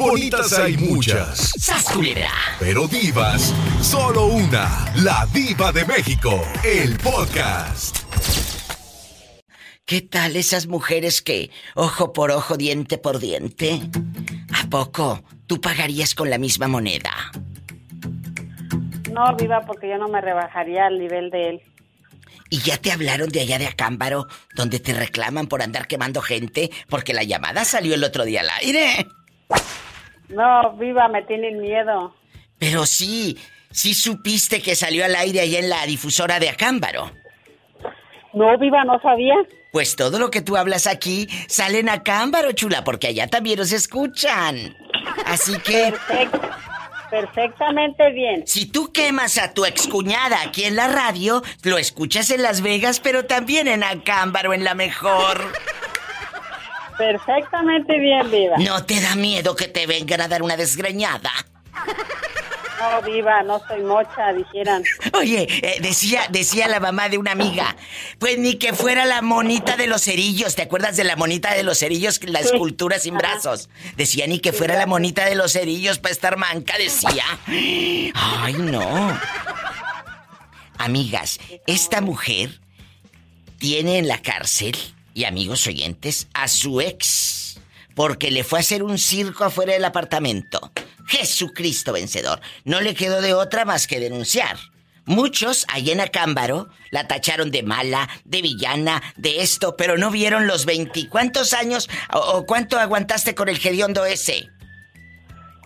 Bonitas hay muchas. ¡Sas, Pero divas, solo una. La diva de México. El podcast. ¿Qué tal esas mujeres que ojo por ojo, diente por diente? ¿A poco tú pagarías con la misma moneda? No, viva, porque yo no me rebajaría al nivel de él. ¿Y ya te hablaron de allá de Acámbaro, donde te reclaman por andar quemando gente? Porque la llamada salió el otro día al aire. No, viva, me tienen miedo. Pero sí, sí supiste que salió al aire allá en la difusora de Acámbaro. No, viva, no sabía. Pues todo lo que tú hablas aquí sale en Acámbaro, chula, porque allá también nos escuchan. Así que... Perfectamente bien. Si tú quemas a tu excuñada aquí en la radio, lo escuchas en Las Vegas, pero también en Acámbaro, en la mejor. Perfectamente bien, Viva. ¿No te da miedo que te vengan a dar una desgreñada? No, Viva, no soy mocha, dijeran. Oye, eh, decía, decía la mamá de una amiga, pues ni que fuera la monita de los cerillos, ¿te acuerdas de la monita de los cerillos, la escultura sin brazos? Decía ni que fuera la monita de los cerillos para estar manca, decía. Ay, no. Amigas, esta mujer tiene en la cárcel, y amigos oyentes, a su ex, porque le fue a hacer un circo afuera del apartamento. Jesucristo vencedor. No le quedó de otra más que denunciar. Muchos allá en Acámbaro la tacharon de mala, de villana, de esto, pero no vieron los veinticuantos años o, cuánto aguantaste con el gediondo ese.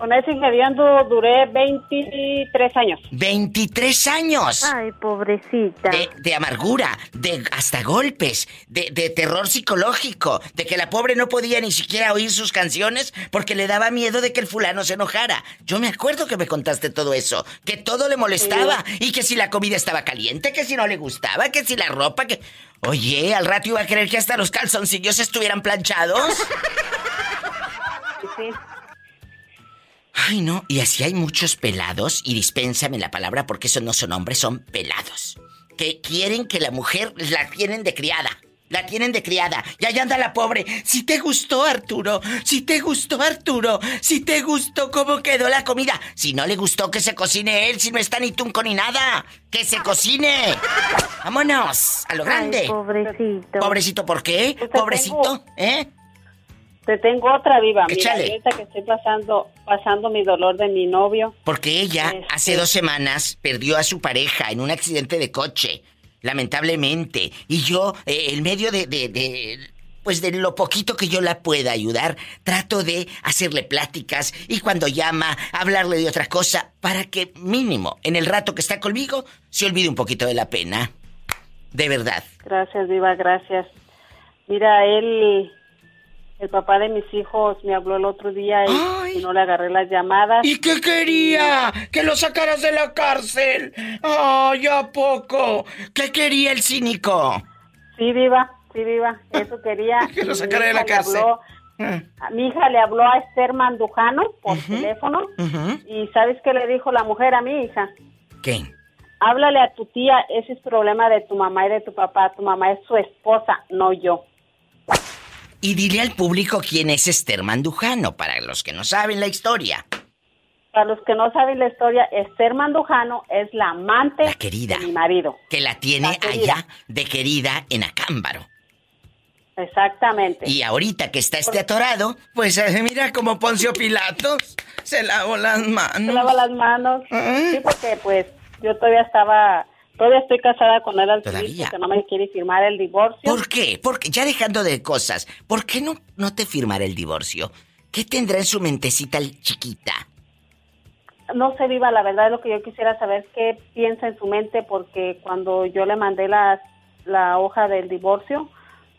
Con ese ingeniero duré 23 años. 23 años. Ay, pobrecita. De, amargura, de hasta golpes, de, de, terror psicológico, de que la pobre no podía ni siquiera oír sus canciones porque le daba miedo de que el fulano se enojara. Yo me acuerdo que me contaste todo eso, que todo le molestaba y que si la comida estaba caliente, que si no le gustaba, que si la ropa, que... Oye, al rato iba a creer que hasta los calzoncillos estuvieran planchados. Sí. Ay, no, y así hay muchos pelados, y dispénsame la palabra porque esos no son hombres, son pelados. Que quieren que la mujer la tienen de criada. La tienen de criada. Y allá anda la pobre. Si te gustó, Arturo. Si te gustó, Arturo. Si te gustó cómo quedó la comida. Si no le gustó, que se cocine él. Si no está ni tunco ni nada. Que se cocine. Vámonos. A lo grande. pobrecito. Pobrecito, ¿por qué? Pobrecito, ¿eh? Te tengo otra viva. Mira, que estoy pasando, pasando mi dolor de mi novio. Porque ella hace este dos semanas perdió a su pareja en un accidente de coche, lamentablemente. Y yo, eh, en medio de, de, pues de lo poquito que yo la pueda ayudar, trato de hacerle pláticas y cuando llama, hablarle de otra cosa, para que mínimo, en el rato que está conmigo, se olvide un poquito de la pena. De verdad. Gracias, Viva, gracias. Mira, él el papá de mis hijos me habló el otro día y, no le agarré las llamadas. ¿Y qué quería? ¿Que lo sacaras de la cárcel? ¡Ay, a poco! ¿Qué quería el cínico? Sí, viva, sí, viva. Eso quería. que lo sacara de la cárcel. Ah. a mi hija le habló a Esther Mandujano por teléfono. ¿Y sabes qué le dijo la mujer a mi hija? ¿Qué? Háblale a tu tía, ese es problema de tu mamá y de tu papá. Tu mamá es su esposa, no yo. Y dile al público quién es Esther Mandujano, para los que no saben la historia. Para los que no saben la historia, Esther Mandujano es la amante querida, de mi marido. Que la tiene allá de querida en Acámbaro. Exactamente. Y ahorita que está este atorado, pues eh, mira como Poncio Pilatos se lavó las manos. Se lava las manos. Sí, porque pues yo todavía estaba Todavía estoy casada con él al que no me quiere firmar el divorcio. ¿Por qué? Porque ya dejando de cosas, ¿por qué no, no te firmará el divorcio? ¿Qué tendrá en su mentecita chiquita? No sé, Viva, la verdad es lo que yo quisiera saber qué piensa en su mente porque cuando yo le mandé la, la hoja del divorcio,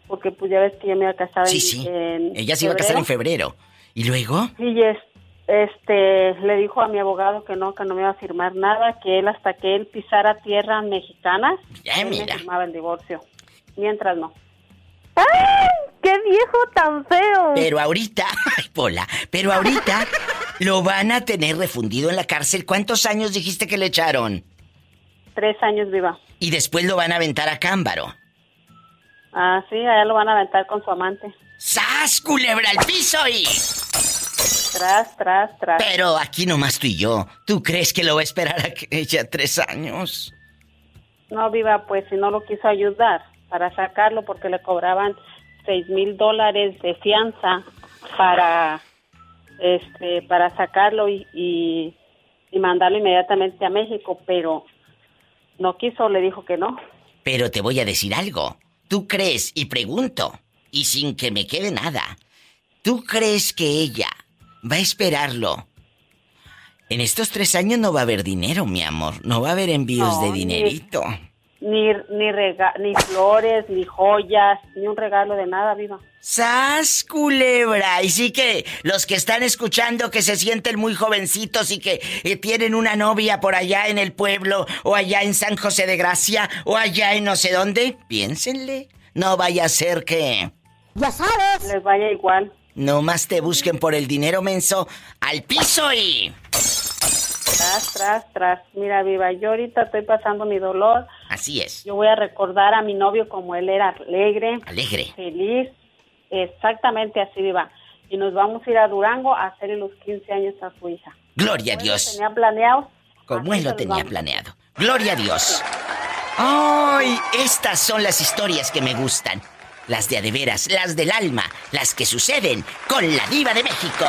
porque pues ya ves que yo me iba a casar sí, sí. Ella se iba a casar en febrero. ¿Y luego? Sí, es, este le dijo a mi abogado que no que no me iba a firmar nada que él hasta que él pisara tierra mexicana ya, me firmaba el divorcio mientras no ¡Ay! ¡Qué viejo tan feo! Pero ahorita, ay, Pola, pero ahorita lo van a tener refundido en la cárcel. ¿Cuántos años dijiste que le echaron? Tres años viva. Y después lo van a aventar a Cámbaro. Ah, sí, allá lo van a aventar con su amante. ¡Sas, culebra al piso y... Tras, tras, tras. Pero aquí nomás tú y yo. ¿Tú crees que lo va a esperar a que ella tres años? No, viva, pues si no lo quiso ayudar para sacarlo porque le cobraban seis mil dólares de fianza para este para sacarlo y, y, y mandarlo inmediatamente a México, pero no quiso, le dijo que no. Pero te voy a decir algo. ¿Tú crees, y pregunto, y sin que me quede nada, ¿tú crees que ella va a esperarlo? En estos tres años no va a haber dinero, mi amor. No va a haber envíos No, de dinerito. Ni ni rega- ni flores, ni joyas, ni un regalo de nada, viva. ¡Sas, culebra! Y sí que los que están escuchando que se sienten muy jovencitos y que eh, tienen una novia por allá en el pueblo, o allá en San José de Gracia, o allá en no sé dónde, piénsenle. No vaya a ser que Les vaya igual. No más te busquen por el dinero menso al piso y... Tras, tras, tras. Mira, viva, yo ahorita estoy pasando mi dolor. Así es. Yo voy a recordar a mi novio como él era alegre, Alegre. feliz, exactamente así, viva. Y nos vamos a ir a Durango a hacerle los 15 años a su hija. Gloria a Como él lo Dios. Tenía planeado. Como él lo tenía planeado. Gloria a Dios. ¡Ay! Estas son las historias que me gustan. Las de a de veras, las del alma, las que suceden con la diva de México.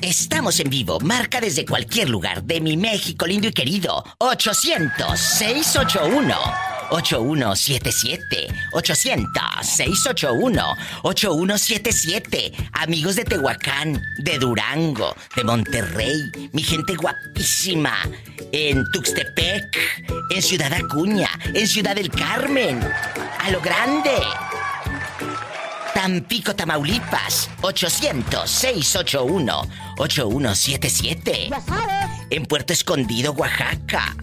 Estamos en vivo. Marca desde cualquier lugar de mi México lindo y querido. 800-681-8177. 800-681-8177. Amigos de Tehuacán, de Durango, de Monterrey. Mi gente guapísima. En Tuxtepec, en Ciudad Acuña, en Ciudad del Carmen. A lo grande. Tampico, Tamaulipas, 800-681-8177. En Puerto Escondido, Oaxaca.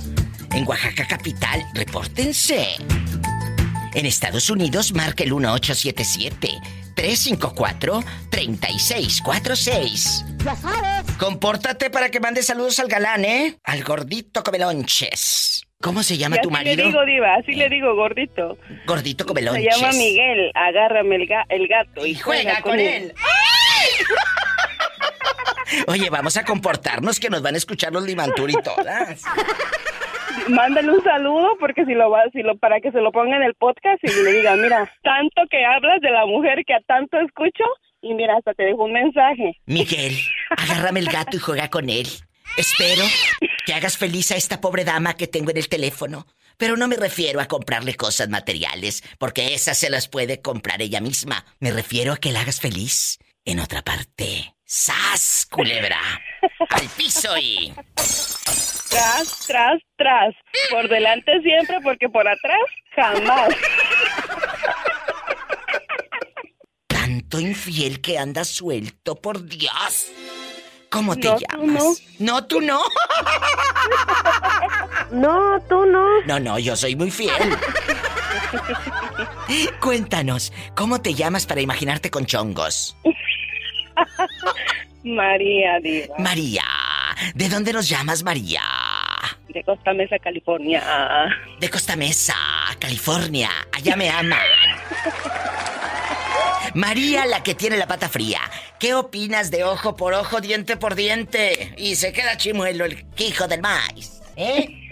En Oaxaca Capital, repórtense. En Estados Unidos, marca el 1877-354-3646. Compórtate para que mande saludos al galán, ¿eh? Al gordito comelonches. ¿Cómo se llama Y tu así marido? le digo, Diva, así le digo, gordito. Gordito Se comelonches. llama Miguel, agárrame el, ga- el gato y, Y juega con él. Oye, vamos a comportarnos que nos van a escuchar los Limantur y todas. Mándale un saludo porque si lo va, si lo para que se lo ponga en el podcast y le diga, mira, tanto que hablas de la mujer que a tanto escucho y mira, hasta te dejo un mensaje. Miguel, agárrame el gato y juega con él. Espero que hagas feliz a esta pobre dama que tengo en el teléfono. Pero no me refiero a comprarle cosas materiales, porque esas se las puede comprar ella misma. Me refiero a que la hagas feliz en otra parte. ¡Sas, culebra! ¡Al piso y... Tras, tras, tras. Por delante siempre porque por atrás jamás. Tanto infiel que anda suelto, por Dios. ¿Cómo te No, tú llamas? No, tú no. No, tú no. No, no, yo soy muy fiel. Cuéntanos, ¿cómo te llamas para imaginarte con chongos? María Diva, María, ¿de dónde nos llamas, María? De Costa Mesa, California. De Costa Mesa, California. Allá me aman. María, la que tiene la pata fría. ¿Qué opinas de ojo por ojo, diente por diente? Y se queda chimuelo el hijo del maíz. ¿Eh?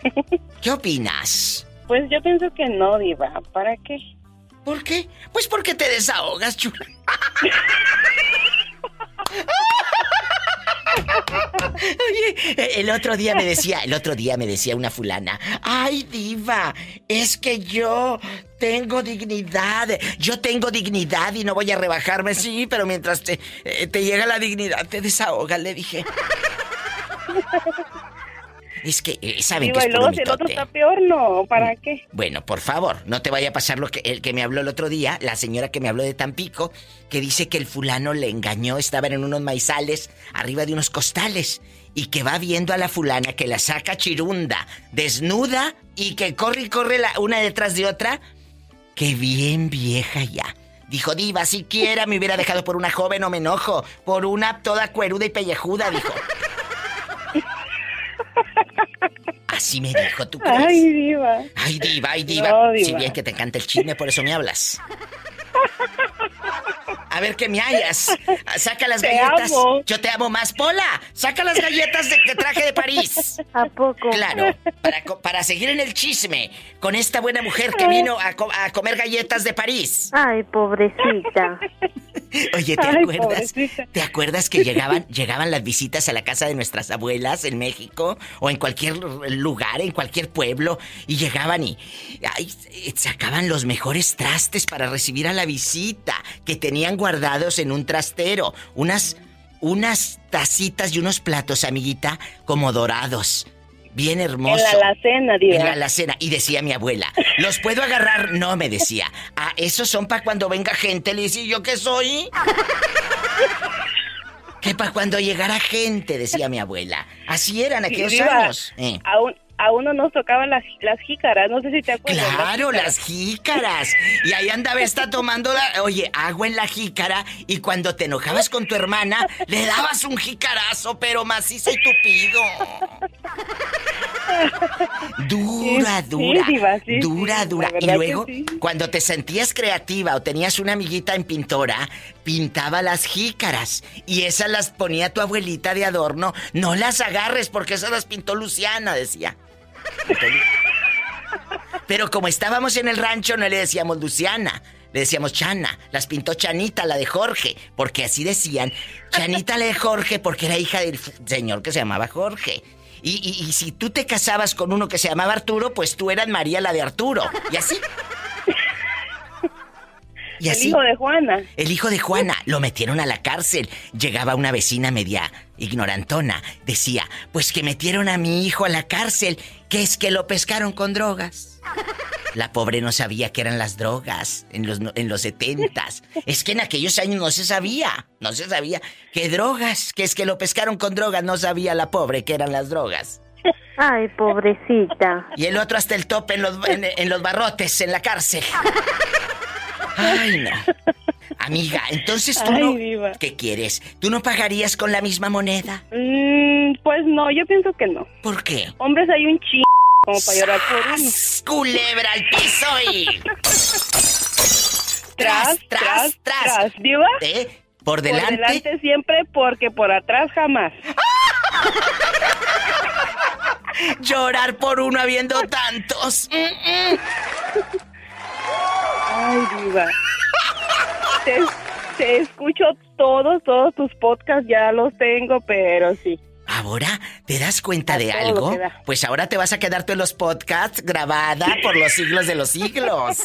¿Qué opinas? Pues yo pienso que no, Diva. ¿Para qué? ¿Por qué? Pues porque te desahogas, chula. Oye, el otro día me decía, el otro día me decía una fulana, ay diva, es que yo tengo dignidad, yo tengo dignidad y no voy a rebajarme, sí, pero mientras te, eh, llega la dignidad te desahogas, le dije. Es que eh, saben que es puro si el otro está peor, no. ¿Para qué? Bueno, por favor, no te vaya a pasar lo que el que me habló el otro día, la señora que me habló de Tampico, que dice que el fulano le engañó, estaban en unos maizales arriba de unos costales y que va viendo a la fulana que la saca chirunda, desnuda y que corre y corre la, una detrás de otra, que bien vieja ya. Dijo, diva, siquiera me hubiera dejado por una joven o me enojo, por una toda cueruda y pellejuda, dijo. Así me dijo, ¿tú crees? Ay, Diva. Ay, diva, ay, diva. No, diva. Si bien que te encanta el chisme, por eso me hablas. A ver qué me hayas. Saca las Te galletas. amo. Yo te amo más, Pola. Saca las galletas de que traje de París. ¿A poco? Claro, para, seguir en el chisme con esta buena mujer que vino a, co- a comer galletas de París. Ay, pobrecita. Oye, ¿te Ay, acuerdas? pobrecita. ¿Te acuerdas que llegaban, llegaban las visitas a la casa de nuestras abuelas en México o en cualquier lugar, en cualquier pueblo y llegaban y ay, sacaban los mejores trastes para recibir a la visita que tenían guardados en un trastero, unas unas tacitas y unos platos, amiguita, como dorados. Bien hermoso. En la alacena, diva. En la alacena. Y decía mi abuela, ¿los puedo agarrar? No, me decía. Ah, esos son para cuando venga gente. Le decía, ¿yo qué soy? que para cuando llegara gente, decía mi abuela. Así eran aquellos años. Eh. A, un- a uno nos tocaban las, las jícaras, no sé si te acuerdas. Claro, jícaras. las jícaras. Y ahí andaba esta tomando la, oye, agua en la jícara y cuando te enojabas con tu hermana, le dabas un jícarazo, pero macizo y tupido. Dura, dura. sí, diva, sí, dura, sí, dura. Y luego, cuando te sentías creativa o tenías una amiguita en pintora, pintaba las jícaras. Y esas las ponía tu abuelita de adorno. No las agarres porque esas las pintó Luciana, decía. Pero como estábamos en el rancho, no le decíamos Luciana, le decíamos Chana. Las pintó Chanita, la de Jorge, porque así decían. Chanita, la de Jorge, porque era hija del señor que se llamaba Jorge. Y, y- y si tú te casabas con uno que se llamaba Arturo, pues tú eras María, la de Arturo. Y así. Y El así. hijo de Juana. El hijo de Juana lo metieron a la cárcel. Llegaba una vecina media ignorantona. Decía, pues que metieron a mi hijo a la cárcel, que es que lo pescaron con drogas. La pobre no sabía que eran las drogas en los, en los setentas. Es que en aquellos años no se sabía, no se sabía. ¿Qué drogas? Que es que lo pescaron con drogas, no sabía la pobre que eran las drogas. Ay, pobrecita. Y el otro hasta el tope en los, en, en los barrotes, en la cárcel. Ay, no. Amiga, entonces tú Ay, no... diva. ¿Qué quieres? ¿Tú no pagarías con la misma moneda? Mm, pues no, yo pienso que no. ¿Por qué? Hombres hay un chingo como para llorar por uno. ¡Culebra al piso y... Tras, tras, tras. ¿Diva? ¿Eh? Por Por delante... delante siempre porque por atrás jamás. Llorar por uno habiendo tantos. Mm, mm. Ay, diva. Te, te escucho todos, todos tus podcasts, ya los tengo, pero sí. ¿Ahora te das cuenta de A algo? Pues ahora te vas a quedar tú en los podcasts grabada por los siglos de los siglos.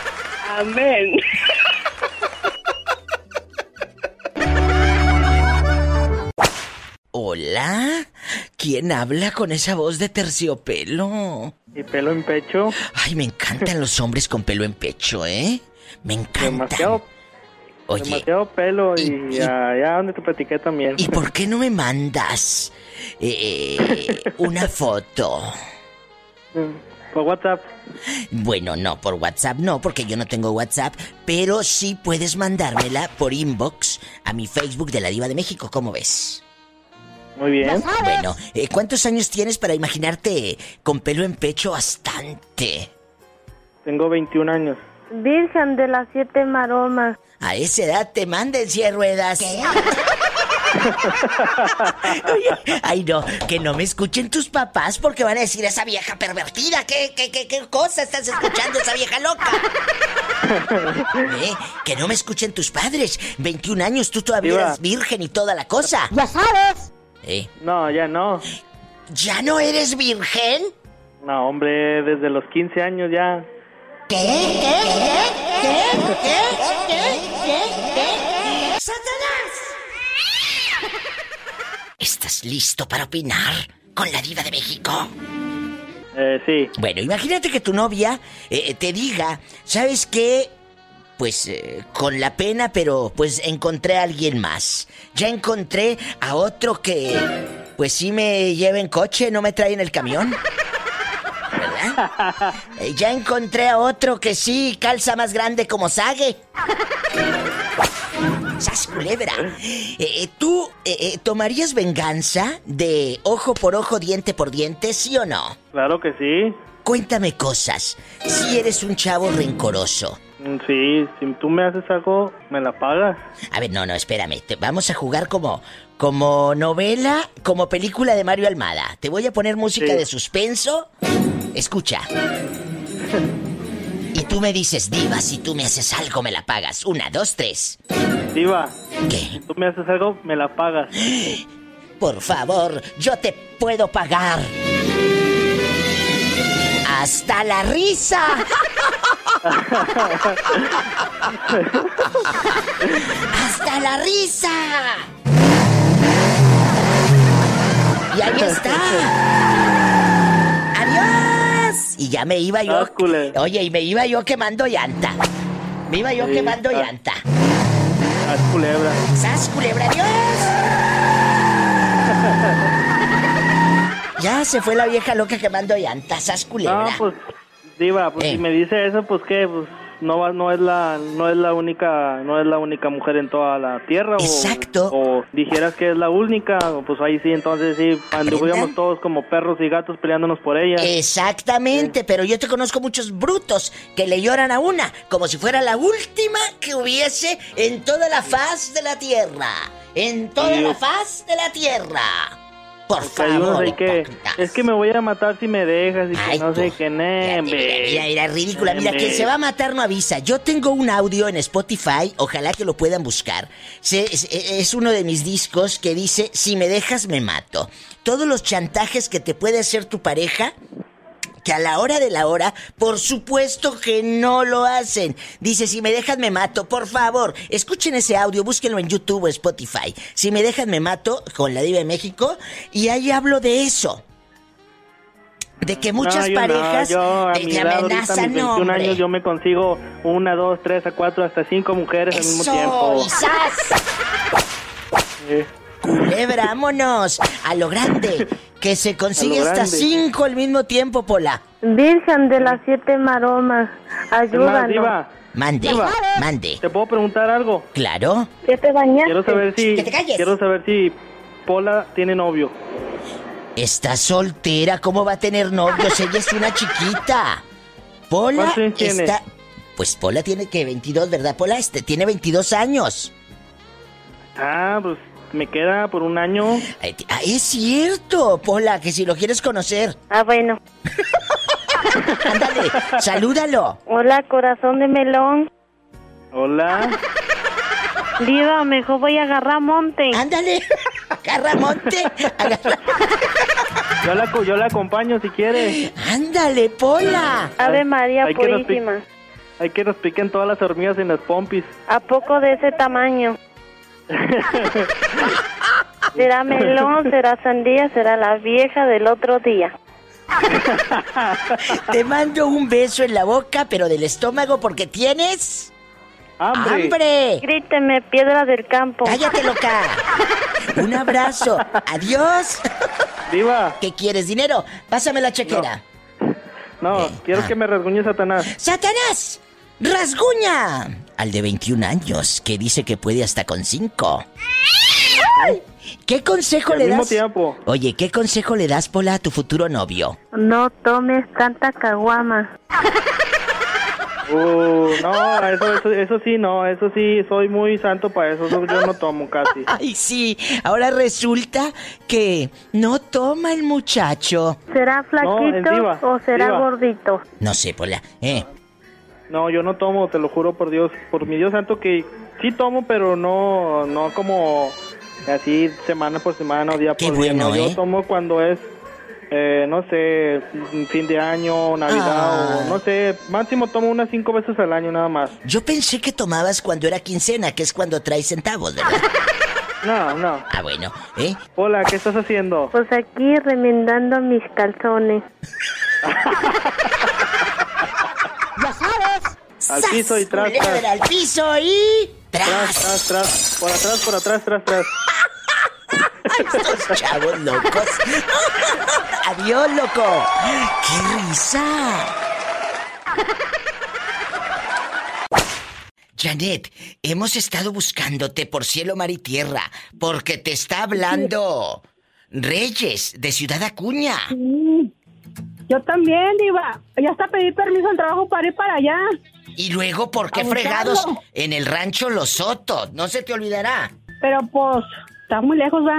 Amén. Hola, ¿quién habla con esa voz de terciopelo? Y pelo en pecho, Ay, me encantan los hombres con pelo en pecho, ¿eh? Me encantan. demasiado, Oye, demasiado pelo y- y, y- allá donde te platiqué también. ¿y por qué no me mandas eh, una foto? Por WhatsApp. Bueno, no, por WhatsApp no, porque yo no tengo WhatsApp, pero sí puedes mandármela por inbox a mi Facebook de la Diva de México, ¿cómo ves? Muy bien. Bueno, eh, ¿cuántos años tienes para imaginarte con pelo en pecho bastante? Tengo 21 años. Virgen de las siete maromas. A esa edad te manden silla de ruedas. Oye, ay no, que no me escuchen tus papás porque van a decir esa vieja pervertida. ¿Qué, qué, qué, qué cosa estás escuchando esa vieja loca? Eh, Que no me escuchen tus padres. 21 años, tú todavía Diva. eres virgen y toda la cosa. Ya sabes. Eh, No, ya no. ¿Ya no eres virgen? No, hombre, desde los 15 años ya. ¿Estás listo para opinar con la diva de México? Eh, sí. Bueno, imagínate que tu novia eh, te diga, ¿sabes qué? Pues eh, con la pena, pero pues encontré a alguien más. Ya encontré a otro que, pues sí me lleva en coche, no me trae en el camión. ¿Verdad? Eh, ya encontré a otro que sí calza más grande como Sague. ¡Sas culebra! Eh, eh, ¿Tú eh, tomarías venganza de ojo por ojo, diente por diente, sí o no? Claro que sí. Cuéntame cosas. Si eres un chavo rencoroso, Mm, Sí, si tú me haces algo, me la pagas. A ver, no, no, espérame. Te- vamos a jugar como, como novela, como película de Mario Almada. Te voy a poner música Sí. de suspenso. Escucha. Y tú me dices, diva, si tú me haces algo, me la pagas. Una, dos, tres. Diva, ¿Qué? si tú me haces algo, me la pagas. Por favor, yo te puedo pagar. Hasta la risa. Hasta la risa. Y ahí está. Adiós. Y ya me iba yo. Oye, y me iba yo quemando llanta. Me iba yo Sí, quemando ah. llanta. Haz culebra. ¡Sas, culebra, adiós! ya se fue la vieja loca quemando llantas, ¡sas, culebra! No, pues, Diva, pues Eh. si me dice eso, pues qué, pues no va, no es la, no es la única, no es la única mujer en toda la tierra. o- Exacto. O, dijeras que es la única, pues ahí sí, entonces sí, anduviéramos todos como perros y gatos peleándonos por ella. Exactamente, pero yo te conozco muchos brutos que le lloran a una, como si fuera la última que hubiese en toda la faz de la tierra. En toda Sí. la faz de la tierra. Por Porque hay favor. ahí que, es que me voy a matar si me dejas y que Ay, no sé qué, Mira. Mira, mira, ridícula. Mira, que se va a matar no avisa. Yo tengo un audio en Spotify, ojalá que lo puedan buscar. Es, es uno de mis discos que dice, si me dejas me mato. Todos los chantajes que te puede hacer tu pareja, que a la hora de la hora, por supuesto que no lo hacen. Dice, si me dejas me mato, por favor. Escuchen ese audio, búsquenlo en YouTube o Spotify. Si me dejas me mato, con la diva de México, y ahí hablo de eso. De que muchas No, yo no, parejas yo a te, mi te edad, ahorita, a mis amenazan, 21 hombre. años, yo me consigo una, dos, tres, a cuatro, hasta cinco mujeres al mismo Eso, tiempo. Eh, Culebra, vámonos. A lo grande. Que se consigue hasta cinco al mismo tiempo, Pola. Virgen de las siete maromas, ayúdanos. Mande, Diva. mande. ¿te puedo preguntar algo? Claro. ¿Ya te bañaste? Quiero saber si, Que te calles. quiero saber si Pola tiene novio. Está soltera, ¿cómo va a tener novios? Ella es una chiquita. Pola ¿Cuántos años tiene? está... Pues Pola tiene que 22, ¿verdad? Pola este tiene 22 años. Ah, pues me queda por un año. Ay, ti- ah, es cierto, Pola, que si lo quieres conocer, Ah, bueno. ándale, salúdalo. Hola, corazón de melón. Hola. Diva, mejor voy a agarrar monte. Ándale, agarra monte, agarra- Yo la, co- yo la acompaño si quiere. Ándale, Pola. Ave María Hay que nos Purísima. Hay que nos piquen todas las hormigas en las pompis. ¿A poco de ese tamaño? ¿Será melón, será sandía, será la vieja del otro día? Te mando un beso en la boca, pero del estómago porque tienes ¡Hambre! hambre. Gríteme, piedra del campo. Cállate, loca. Un abrazo. Adiós. Diva, ¿Qué quieres? ¿Dinero? Pásame la chequera. no, Eh, quiero ah. que me rasguñe Satanás. ¡Satanás! ¡Rasguña! Al de 21 años, que dice que puede hasta con 5. ¿Qué consejo Al le mismo das? tiempo. Oye, ¿qué consejo le das, Pola, a tu futuro novio? No tomes tanta caguama. Uh, no, eso, eso, eso sí, no, eso sí, soy muy santo para eso, eso yo no tomo casi. Ay, sí, ahora resulta que no toma el muchacho. ¿Será flaquito diva, o será diva. gordito? No sé, Pola, ¿eh? No, yo no tomo, te lo juro por Dios, por mi Dios santo que sí tomo, pero no, no como así semana por semana o día Qué por día. bueno, no. ¿eh? Yo tomo cuando es, eh, no sé, fin de año, Navidad Ah. o no sé, máximo tomo unas cinco veces al año nada más. Yo pensé que tomabas cuando era quincena, que es cuando traes centavos, ¿verdad? No, no. Ah, bueno, ¿eh? Hola, ¿qué estás haciendo? Pues aquí remendando mis calzones. Al piso y tras, tras, al piso y... tras, ¡Tras! tras, tras, por atrás, por atrás, tras, tras. Estos chavos locos. Adiós, loco. ¡Qué risa! Janet, hemos estado buscándote por cielo, mar y tierra, porque te está hablando Reyes de Ciudad Acuña. Yo también, Diva. Ya hasta pedí permiso al trabajo para ir para allá. Y luego, ¿por qué fregados buscarlo. en el rancho Los Soto? No se te olvidará. Pero pues, está muy lejos, ¿va?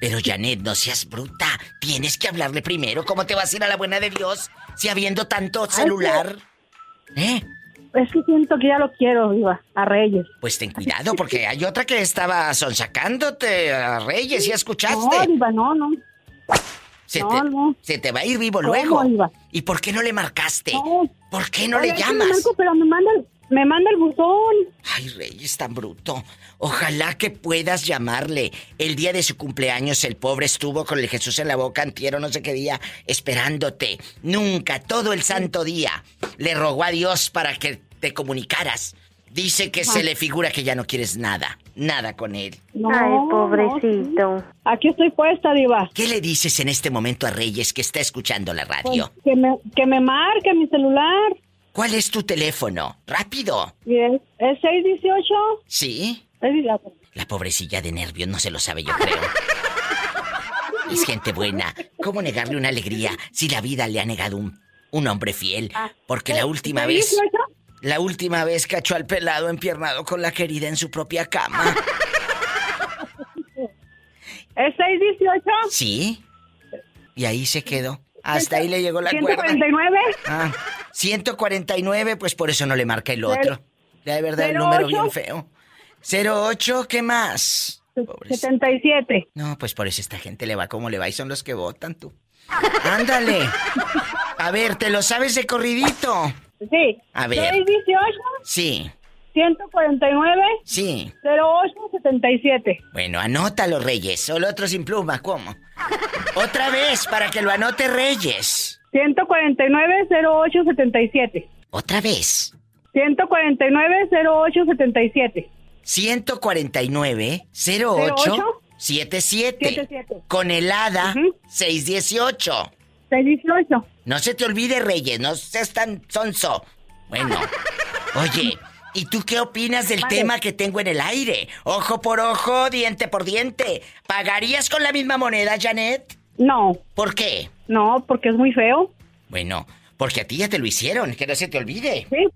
Pero Janet, no seas bruta. Tienes que hablarle primero. ¿Cómo te vas a ir a la buena de Dios si habiendo tanto celular? ¿Eh? Es que siento que ya lo quiero, Diva, a Reyes. Pues ten cuidado, porque hay otra que estaba sonsacándote a Reyes, ¿ya No, escuchaste? Diva, no, no. Se, no, te, no. se te va a ir vivo ¿Cómo, luego. ¿Y por qué no le marcaste? No. ¿Por qué no Oye, le llamas? marco, pero me manda, el- me manda el buzón. Ay, Reyes, tan bruto. Ojalá que puedas llamarle. El día de su cumpleaños el pobre estuvo con el Jesús en la boca antiero, no sé qué día, esperándote. Nunca, todo el santo día, le rogó a Dios para que te comunicaras. Dice que se le figura que ya no quieres nada, nada con él. No, Ay, pobrecito. Aquí estoy puesta, Diva. ¿Qué le dices en este momento a Reyes que está escuchando la Pues, radio? que, me, que me marque mi celular. ¿Cuál es tu teléfono? Rápido. Y es, es 618. ¿Sí? La- La pobrecilla de nervios no se lo sabe, yo creo. Es gente buena. ¿Cómo negarle una alegría si la vida le ha negado un, un hombre fiel? Porque la última vez, 618. La última vez cachó al pelado empiernado con la querida en su propia cama. Es 618. ¿Sí? Y ahí se quedó. Hasta ahí le llegó la cuerda. 149. Ah, 149, pues por eso no le marca el otro. De verdad el número bien feo. 08, ¿qué más? Pobrecito. 77. No, pues por eso esta gente le va como le va y son los que votan tú. Ándale. A ver, ¿te lo sabes de corridito? Sí. A ver. 618. Sí, 149. sí. 0877. Bueno, anótalo, Reyes. Solo otro sin pluma, ¿cómo? Otra vez, para que lo anote Reyes. 149 0877. Otra vez. 149 0877. 149 08 08 77 77. con helada Ujú. 618. 618. No se te olvide, Reyes, no seas tan sonso. Bueno, oye, ¿y tú qué opinas del Vale. tema que tengo en el aire? Ojo por ojo, diente por diente. ¿Pagarías con la misma moneda, Janet? No, ¿Por qué? no, porque es muy feo. Bueno, porque a ti ya te lo hicieron, que no se te olvide. Sí.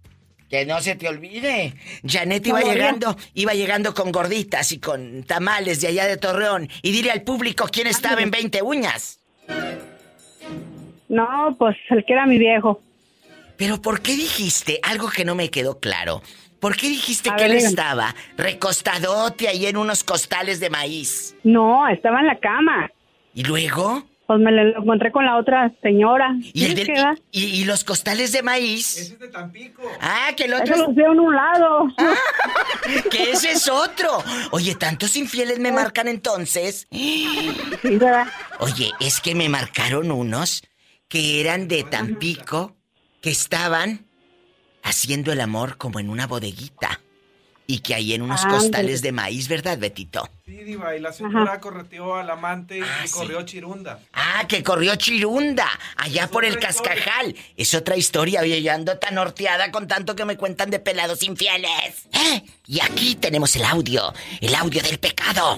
Que no se te olvide. Janet iba No, no, llegando, iba llegando con gorditas y con tamales de allá de Torreón. Y dile al público quién estaba en 20 uñas. No, pues el que era mi viejo. Pero ¿por qué dijiste algo que no me quedó claro? ¿Por qué dijiste A que ver, él dígame. estaba recostadote ahí en unos costales de maíz? No, estaba en la cama. ¿Y luego? Pues me lo encontré con la otra señora. ¿Y, el del- y, y los costales de maíz? Ese es de Tampico. Ah, que el Eso otro los veo en un lado. es... que ese es otro. Oye, tantos infieles me marcan entonces. Sí, ¿verdad? Oye, es que me marcaron unos que eran de Tampico, que estaban haciendo el amor como en una bodeguita. Y que ahí en unos Ah, costales de maíz, ¿verdad, Betito? Sí, Diva, y la señora correteó al amante y, Ah, y sí. corrió chirunda. Ah, que corrió Chirunda, allá Es por el historia. cascajal. Es otra historia, oye, yo ando tan horteada con tanto que me cuentan de pelados infieles. ¿Eh? Y aquí tenemos el audio, el audio del pecado.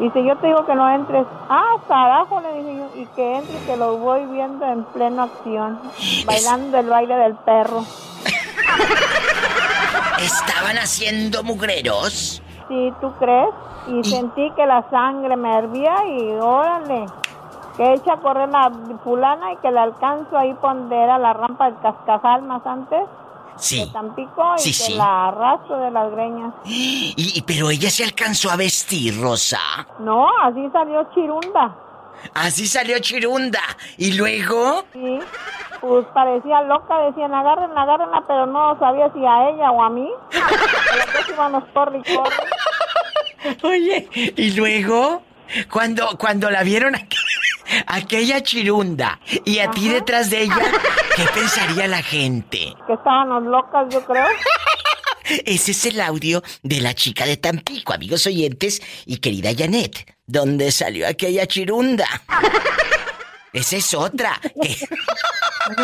Dice, yo te digo que no entres. Ah, carajo, le dije yo. Y que entre, que lo voy viendo en plena acción. Bailando el baile del perro. ¿Estaban haciendo mugreros? Sí, ¿tú crees? Y, Y- sentí que la sangre me hervía y órale. Que echa a correr la fulana y que la alcanzo ahí donde era la rampa del cascajal más antes Sí. de Tampico y Sí, que sí. la arrastro de las greñas. Y, y- pero ella se alcanzó a vestir, Rosa. No, así salió chirunda. Así salió Chirunda. Y luego... Sí, pues parecía loca, decían agárrenla, agárrenla, pero no sabía si a ella o a mí. Íbamos y corre. Oye, y luego, cuando, cuando la vieron aqu- aquella chirunda y a ti detrás de ella, ¿qué pensaría la gente? Que estábamos locas, yo creo. Ese es el audio de la chica de Tampico, amigos oyentes y querida Janet, donde salió aquella chirunda. Esa es otra. Esa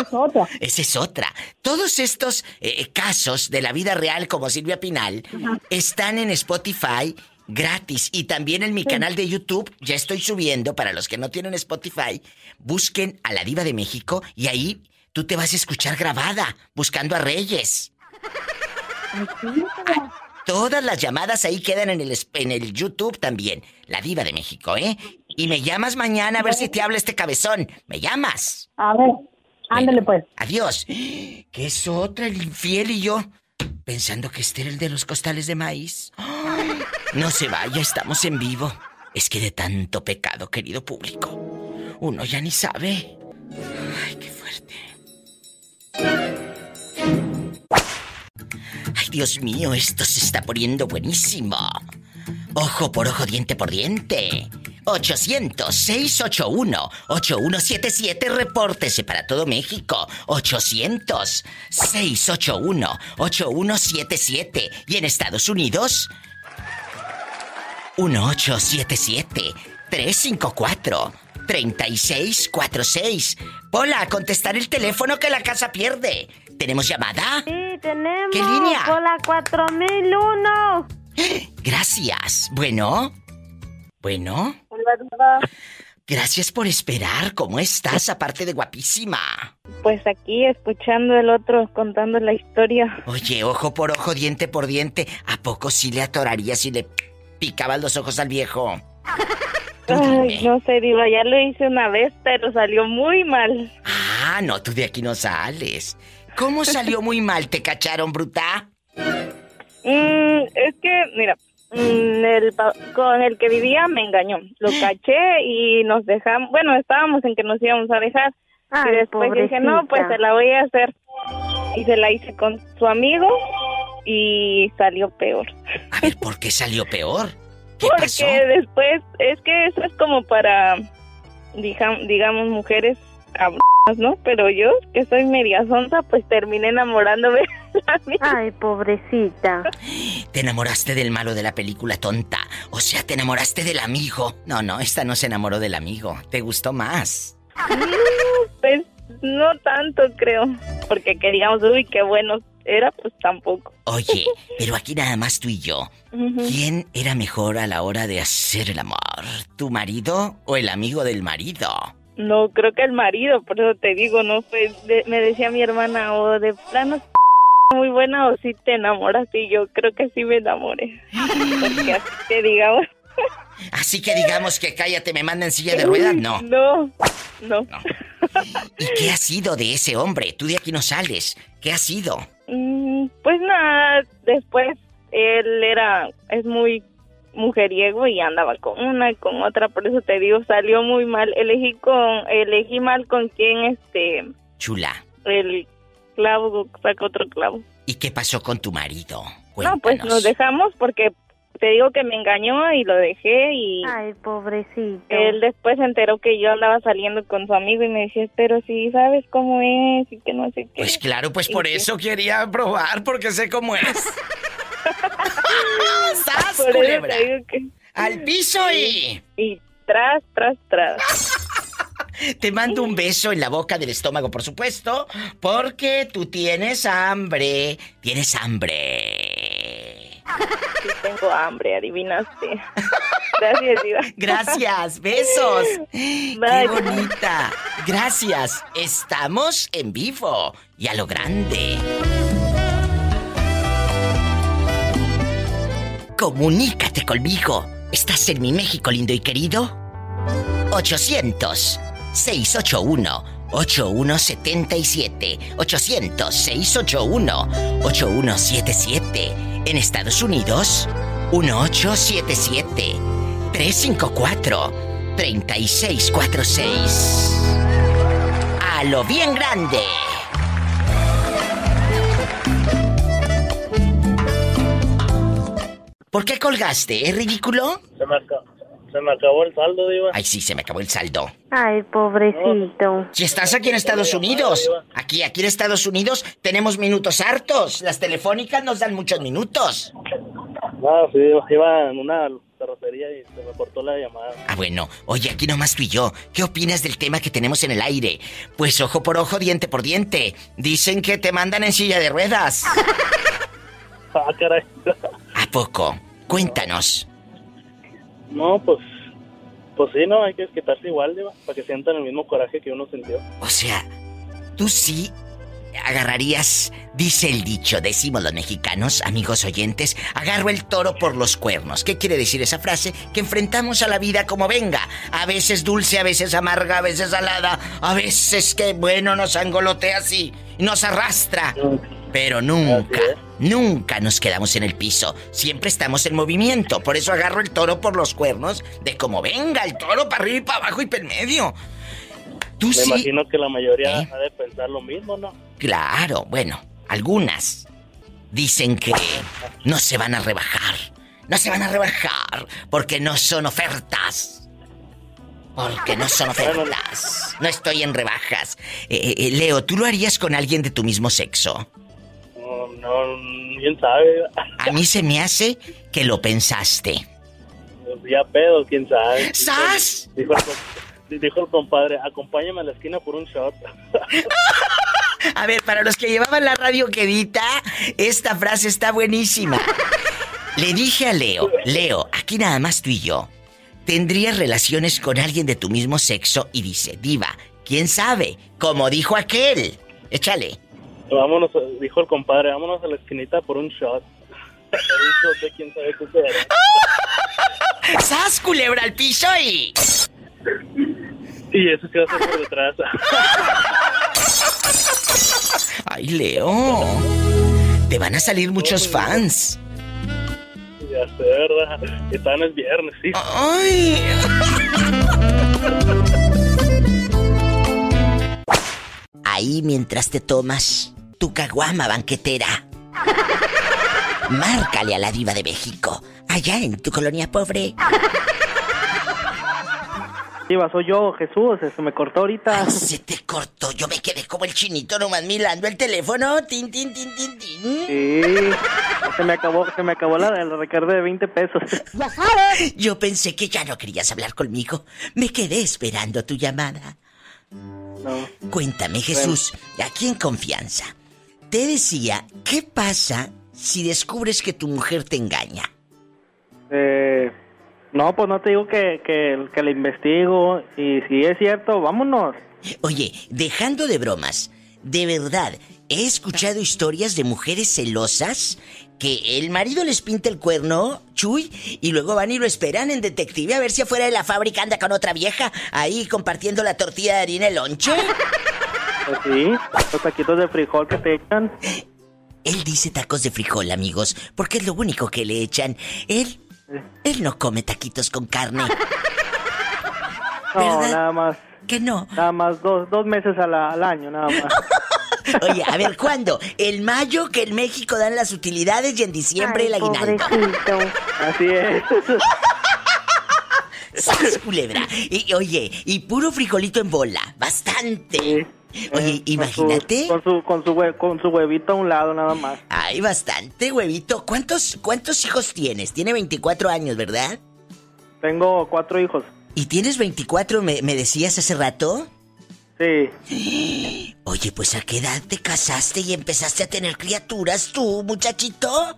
es otra. Esa es otra. Todos estos eh, casos de la vida real, como Silvia Pinal, están en Spotify gratis y también en mi canal de YouTube. Ya estoy subiendo para los que no tienen Spotify. Busquen a la Diva de México y ahí tú te vas a escuchar grabada, buscando a Reyes. Todas las llamadas ahí quedan en el, en el YouTube también. La diva de México, ¿eh? Y me llamas mañana a ver si te habla este cabezón. ¿Me llamas? A ver, ándale pues. Adiós. ¿Qué es otra, el infiel y yo? Pensando que este era el de los costales de maíz. Ay, No se vaya, estamos en vivo. Es que de tanto pecado, querido público, uno ya ni sabe. Ay, qué fuerte. Dios mío, esto se está poniendo buenísimo. Ojo por ojo, diente por diente. 800-681-8177, repórtese para todo México. 800-681-8177. ¿Y en Estados Unidos? 1877-354-3646. Pola, a contestar el teléfono que la casa pierde. ¿Tenemos llamada? Sí, tenemos. ¿Qué línea? Por la 4001. Gracias. Bueno. Bueno. Hola. Gracias por esperar. ¿Cómo estás? Aparte de guapísima. Pues aquí escuchando el otro contando la historia. Oye, ojo por ojo, diente por diente. ¿A poco sí le atorarías y le picabas los ojos al viejo? Ay, no sé, Diva, ya lo hice una vez, pero salió muy mal. Ah, no, tú de aquí no sales. ¿Cómo salió muy mal? ¿Te cacharon, bruta? Mm, es que, mira, mm, el pa- con el que vivía me engañó. Lo caché y nos dejamos, bueno, estábamos en que nos íbamos a dejar. Ay, y después dije, no, pues se la voy a hacer. Y se la hice con su amigo y salió peor. A ver, ¿por qué salió peor? ¿Qué Porque pasó? después, es que eso es como para, digamos, mujeres cabronas, ¿no? Pero yo, que soy media sonza, pues terminé enamorándome de la misma. Ay, pobrecita. Te enamoraste del malo de la película tonta. O sea, te enamoraste del amigo. No, no, esta no se enamoró del amigo. Te gustó más. Pues no tanto, creo. Porque que digamos, uy, qué bueno era, pues tampoco. Oye, pero aquí nada más tú y yo. ¿Quién era mejor a la hora de hacer el amor? ¿Tu marido o el amigo del marido? No, creo que el marido, por eso te digo, no fue, de- me decía mi hermana, o de plano muy buena o si te enamoraste y yo creo que sí me enamoré. Porque así te digamos. Así que digamos que cállate, me manda en silla de ruedas, no. No, no. ¿Y qué ha sido de ese hombre? Tú de aquí no sales. ¿Qué ha sido? Mm, Pues nada, después él era, es muy mujeriego y andaba con una y con otra, por eso te digo, salió muy mal. Elegí con, elegí mal con quién este, Chula. el clavo saca otro clavo. ¿Y qué pasó con tu marido? No, pues Cuéntanos. nos dejamos porque te digo que me engañó y lo dejé y Ay, pobrecito. él después se enteró que yo andaba saliendo con su amigo y me decía, pero si sabes cómo es y que no sé qué. Pues claro, pues Y por que- eso quería probar, porque sé cómo es. ¡Sas, Por culebra! que... ¡Al piso y... Y tras, tras, tras. Te mando un beso en la boca del estómago, por supuesto, porque tú tienes hambre. Tienes hambre. Sí tengo hambre, adivinaste. Gracias, Diva. Gracias, besos. ¡Qué bonita! Gracias. Estamos en vivo y a lo grande. Comunícate conmigo. ¿Estás en mi México lindo y querido? 800 681 8177 800 681 8177 En Estados Unidos 1877 354 3646 A lo bien grande. ¿Por qué colgaste? ¿Es ridículo? Se me, aca- se me acabó el saldo, Diva. Ay, sí, se me acabó el saldo. Ay, pobrecito. Si estás aquí en Estados Unidos, aquí, aquí en Estados Unidos tenemos minutos hartos. Las telefónicas nos dan muchos minutos. No, sí, iba en una carrocería y se me cortó la llamada. Ah, bueno, oye, aquí nomás tú y yo. ¿Qué opinas del tema que tenemos en el aire? Pues ojo por ojo, diente por diente. Dicen que te mandan en silla de ruedas. Ah, caray. ¿A poco? Cuéntanos. No, pues, pues sí, no, hay que quitarse igual, Diva, para que sientan el mismo coraje que uno sintió. O sea, tú sí agarrarías, dice el dicho, decimos los mexicanos, amigos oyentes, agarro el toro por los cuernos. ¿Qué quiere decir esa frase? Que enfrentamos a la vida como venga. A veces dulce, a veces amarga, a veces salada, a veces que bueno nos angolotea así nos arrastra. Pero nunca, nunca nos quedamos en el piso. Siempre estamos en movimiento. Por eso agarro el toro por los cuernos de como venga, el toro para arriba y para abajo y para el medio. Tú Me sí. imagino que la mayoría ¿Eh? ha de pensar lo mismo, ¿no? Claro, bueno, algunas dicen que no se van a rebajar. No se van a rebajar porque no son ofertas. Porque no son ofertas. No estoy en rebajas. Eh, eh, Leo, ¿tú lo harías con alguien de tu mismo sexo? No, quién sabe. A mí se me hace que lo pensaste. Ya pedo, quién sabe. ¡Sas! Dijo el, com- dijo el compadre, acompáñame a la esquina por un shot. A ver, para los que llevaban la radio quedita, esta frase está buenísima. Le dije a Leo, Leo, aquí nada más tú y yo. ¿Tendrías relaciones con alguien de tu mismo sexo? Y dice, diva, ¿quién sabe? Como dijo aquel. Échale. Vámonos, dijo el compadre, vámonos a la esquinita por un shot. por un shot de quién sabe qué será. ¡Sas, culebra al piso y... Y eso ser por detrás. Ay, Leo. Te van a salir muchos fans. ya sé, ¿verdad? Que tan es viernes, sí. Ay. Ahí mientras te tomas tu caguama banquetera. Márcale a la diva de México, allá en tu colonia pobre. Diva, soy yo, Jesús, se me cortó ahorita. Ay, se te cortó, yo me quedé como el chinito nomás mirando el teléfono. Tin, tin, tin, tin, tin. Sí, se me acabó, se me acabó la, la recarga de 20 pesos. Yo pensé que ya no querías hablar conmigo. Me quedé esperando tu llamada. No. Cuéntame, Jesús, aquí en confianza. Te decía, ¿qué pasa si descubres que tu mujer te engaña? Eh, no, pues no te digo que, que, que le investigo y si es cierto, vámonos. Oye, dejando de bromas, de verdad, he escuchado historias de mujeres celosas que el marido les pinta el cuerno, chuy, y luego van y lo esperan en detective a ver si afuera de la fábrica anda con otra vieja, ahí compartiendo la tortilla de harina el lonche. Pues sí, los taquitos de frijol que te echan. Él dice tacos de frijol, amigos, porque es lo único que le echan. Él, él no come taquitos con carne. No, ¿Verdad? nada más. Que no. Nada más dos, dos meses al, al año, nada más. Oye, a ver, ¿cuándo? El mayo que en México dan las utilidades y en diciembre el aguinaldo. Pobrecito. Así es. ¡Sas, culebra! Y oye, y puro frijolito en bola. Bastante. Oye, imagínate. Con su, con su, hue- con su huevito a un lado, nada más. Ay, bastante, huevito. ¿Cuántos, ¿Cuántos hijos tienes? Tiene 24 años, ¿verdad? Tengo cuatro hijos. ¿Y tienes 24, me, me decías hace rato? Sí. Oye, pues ¿a qué edad te casaste y empezaste a tener criaturas tú, muchachito?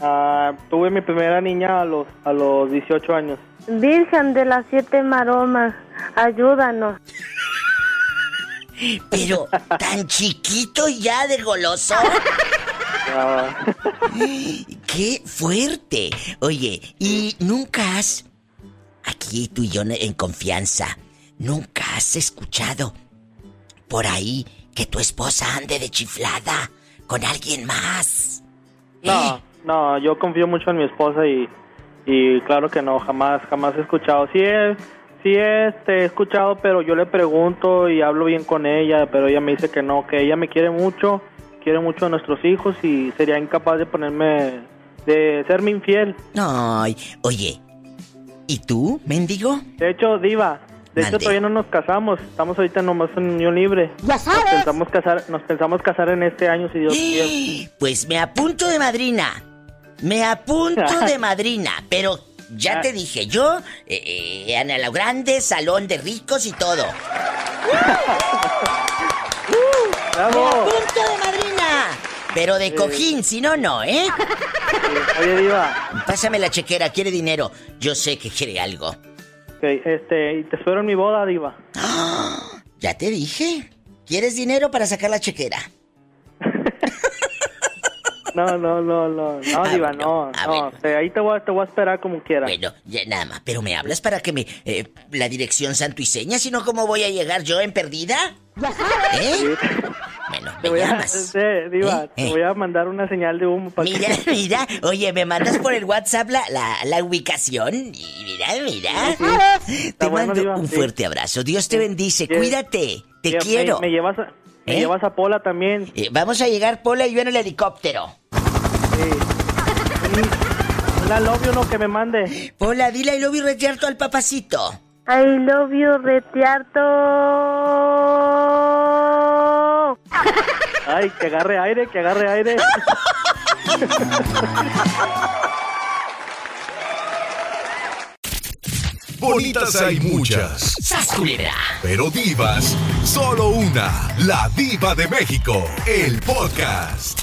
Ah, tuve mi primera niña a los, a los 18 años. Virgen de las siete maromas, ayúdanos. Pero, tan chiquito y ya de goloso. ¡Qué fuerte! Oye, ¿y nunca has... Aquí tú y yo en confianza, ¿nunca has escuchado por ahí que tu esposa ande de chiflada con alguien más? no, no, yo confío mucho en mi esposa y, y claro que no, jamás, jamás he escuchado. Sí he, sí este, he escuchado, pero yo le pregunto y hablo bien con ella, pero ella me dice que no, que ella me quiere mucho, quiere mucho a nuestros hijos y sería incapaz de ponerme, de serme infiel. Ay, oye, ¿y tú, mendigo? De hecho, Diva, de hecho todavía no nos casamos, estamos ahorita nomás en unión libre. Ya Nos sabes. pensamos casar, nos pensamos casar en este año si Dios quiere. Pues me apunto de madrina. Me apunto de madrina, pero ya te dije, yo, eh, eh, Ana la Grande, salón de ricos y todo. ¡Me ¡Bravo! apunto de madrina! Pero de cojín, si no, no, ¿eh? Oye, Diva, Pásame la chequera, quiere dinero. Yo sé que quiere algo. ok, este, y te espero en mi boda, Diva. Ya te dije. ¿Quieres dinero para sacar la chequera? No, no, no, no, no, Ah, Diva, no, ah, no. te- ahí te voy, a- te voy a esperar como quieras. Bueno, ya nada más, pero me hablas para que me... eh, la dirección santo y seña, si no, ¿cómo voy a llegar yo en perdida? ¿Eh? Bueno, Te me voy a, llamas. este, Diva, ¿Eh? te ¿Eh? voy a mandar una señal de humo para Mira, que... mira, oye, me mandas por el WhatsApp la, la, la ubicación y mira, mira. Te mando un sí. fuerte abrazo. Dios te bendice, Sí. cuídate, te Me- quiero. Me, llevas a, me ¿Eh? llevas a Pola también. Eh, vamos a llegar, Pola, y yo en el helicóptero. Sí. La love you, no que me mande. Pola, dile I love you retiarto al papacito. I love you, retiarto. Ay, que agarre aire, que agarre aire. Bonitas hay muchas, ¡Sas, culebra! pero divas, solo una. La diva de México, el podcast.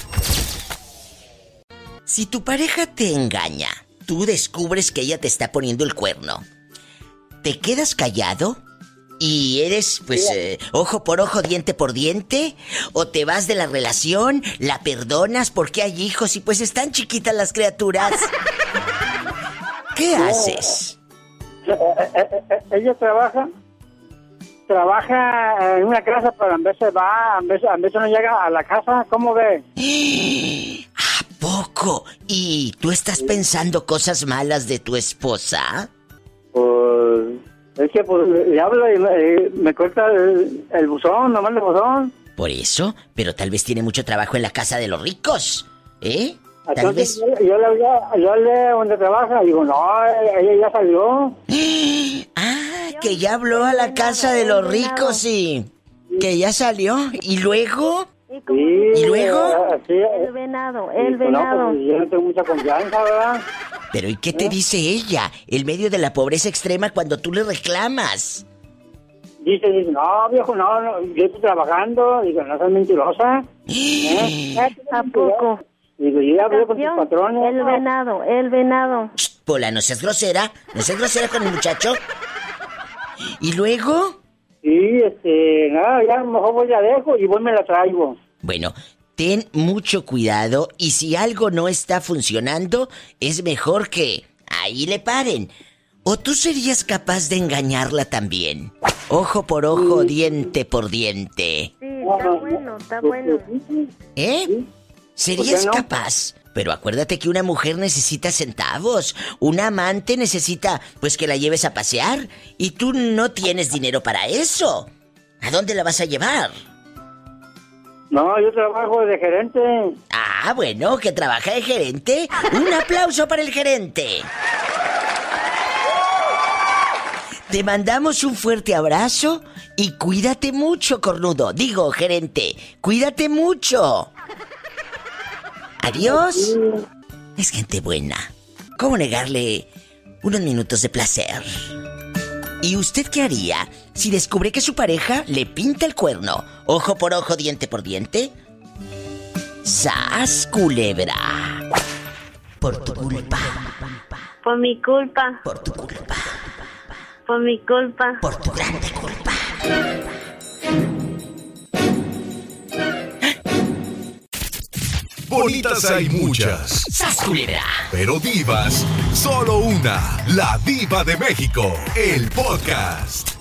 Si tu pareja te engaña, tú descubres que ella te está poniendo el cuerno. ¿Te quedas callado? ¿Y eres, pues, eh, ojo por ojo, diente por diente? ¿O te vas de la relación, la perdonas porque hay hijos y pues están chiquitas las criaturas? ¿Qué haces? Ella trabaja trabaja en una casa pero en veces va en veces, en veces no llega a la casa ¿cómo ve? ¿A poco? ¿Y tú estás pensando cosas malas de tu esposa? pues es que pues le hablo y me, me corta el, el buzón nomás el buzón Por eso, pero tal vez tiene mucho trabajo en la casa de los ricos. ¿Eh? Tal entonces vez. yo, yo le hablé yo hablé donde trabaja y digo no ella ya salió Ah, que ya habló a la casa de los ricos y. que ya salió. ¿Y luego? ¿Y, luego? eh, sí, El venado, el pues, no, venado. pues, yo no tengo mucha confianza verdad Pero ¿y qué te dice ella? El medio de la pobreza extrema cuando tú le reclamas. dice, dice no viejo no, no yo estoy trabajando digo no seas mentirosa ¿Eh? ¿A poco? Digo, yo ya hablé con tus patrones. El venado, el venado. Shh, Pola, no seas grosera. No seas grosera con el muchacho. ¿Y luego? Sí, este, nada, ya mejor voy la dejo y voy me la traigo. Bueno, ten mucho cuidado y si algo no está funcionando, es mejor que ahí le paren. ¿O tú serías capaz de engañarla también? Ojo por ojo, diente por diente. Sí, está bueno, está bueno. ¿Eh? ¿Serías no? capaz? Pero acuérdate que una mujer necesita centavos. Una amante necesita, pues, que la lleves a pasear. Y tú no tienes dinero para eso. ¿A dónde la vas a llevar? No, yo trabajo de gerente. Ah, bueno, que trabaja de gerente. Un aplauso para el gerente. Te mandamos un fuerte abrazo y cuídate mucho, cornudo. Digo, gerente, cuídate mucho. Adiós. Es gente buena. ¿Cómo negarle unos minutos de placer? ¿Y usted qué haría si descubre que su pareja le pinta el cuerno? Ojo por ojo, diente por diente. ¡Sas, culebra! Por tu culpa, Por mi culpa, por tu culpa, por mi culpa. por tu grande culpa. Bonitas hay muchas, ¡Sas, culebra! pero divas, solo una. La diva de México, el podcast.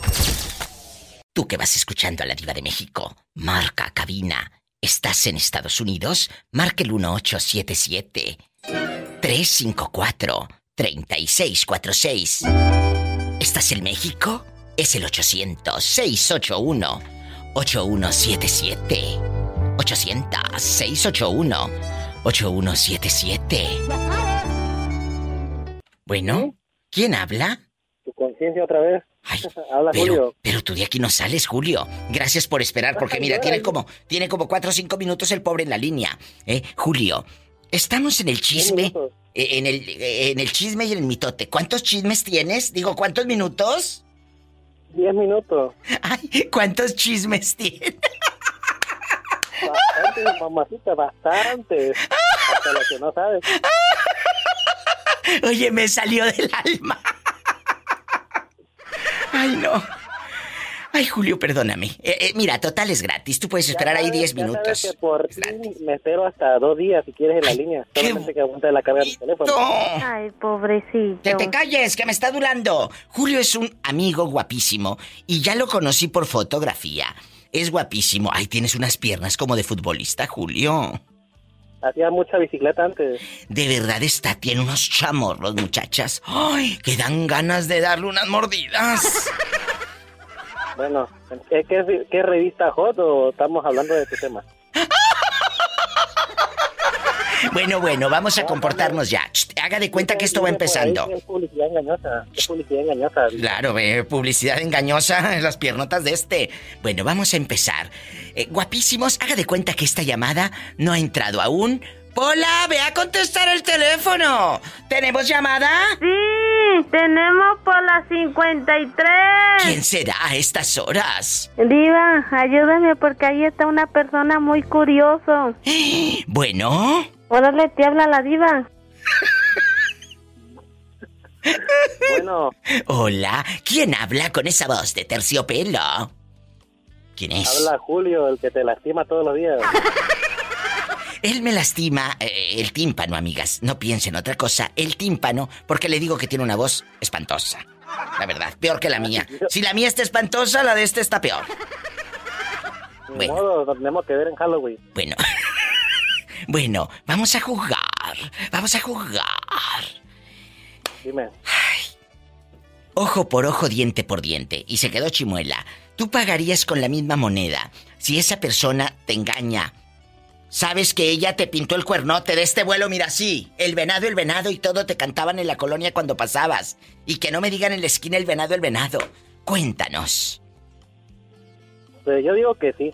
Tú que vas escuchando a la diva de México, marca cabina. ¿Estás en Estados Unidos? Marca el 1877 354 3646. ¿Estás en México? Es el 800 681 8177. 800 681 8177. Bueno, ¿quién habla? Tu conciencia otra vez. Ay, Habla pero, Julio. pero tú de aquí no sales, Julio. Gracias por esperar, porque mira, tiene como, tiene como cuatro o cinco minutos el pobre en la línea. ¿Eh? Julio, estamos en el chisme. eh, En el, eh, en el chisme y en el mitote. ¿Cuántos chismes tienes? Digo, ¿cuántos minutos? Diez minutos. Ay, ¿cuántos chismes tienes? Bastante, mamacita, bastante. Hasta lo que no sabes. Oye, me salió del alma. Ay, no. Ay, Julio, perdóname. Eh, eh, mira, total es gratis. Tú puedes esperar ahí 10 Ya minutos. sabes que por ti me espero hasta dos días si quieres en la línea. Solamente que aguante la carga del teléfono. Ay, pobrecito. Que te calles, que me está adulando. Julio es un amigo guapísimo y ya lo conocí por fotografía. Es guapísimo. Ay, tienes unas piernas como de futbolista, Julio. Hacía mucha bicicleta antes. De verdad está, tiene unos chamorros, muchachas. Ay, que dan ganas de darle unas mordidas. Bueno, ¿qué, qué, qué revista Hot o estamos hablando de tu tema? Bueno, bueno, vamos a comportarnos ya. Haga de cuenta que esto va empezando. Es publicidad engañosa. Es publicidad engañosa. Claro, publicidad engañosa en las piernotas de este. Bueno, vamos a empezar. Eh, guapísimos, haga de cuenta que esta llamada no ha entrado aún. Pola, ve a contestar el teléfono. ¿Tenemos llamada? Sí, tenemos por las 53. ¿Quién será a estas horas? Diva, ayúdame porque ahí está una persona muy curioso. Bueno. Órale, te habla la diva. Bueno. Hola, ¿quién habla con esa voz de terciopelo? ¿Quién es? Habla Julio, el que te lastima todos los días. Él me lastima eh, el tímpano, amigas. No piensen otra cosa. El tímpano, porque le digo que tiene una voz espantosa. La verdad, peor que la mía. Si la mía está espantosa, la de este está peor. Bueno. modo, nos tenemos que ver en Halloween. Bueno. bueno, vamos a jugar. Vamos a jugar. Dime. Ojo por ojo, diente por diente. Y se quedó chimuela. Tú pagarías con la misma moneda si esa persona te engaña. Sabes que ella te pintó el cuernote de este vuelo, mira así. El venado, el venado y todo te cantaban en la colonia cuando pasabas. Y que no me digan en la esquina el venado, el venado. Cuéntanos. Pues yo digo que sí.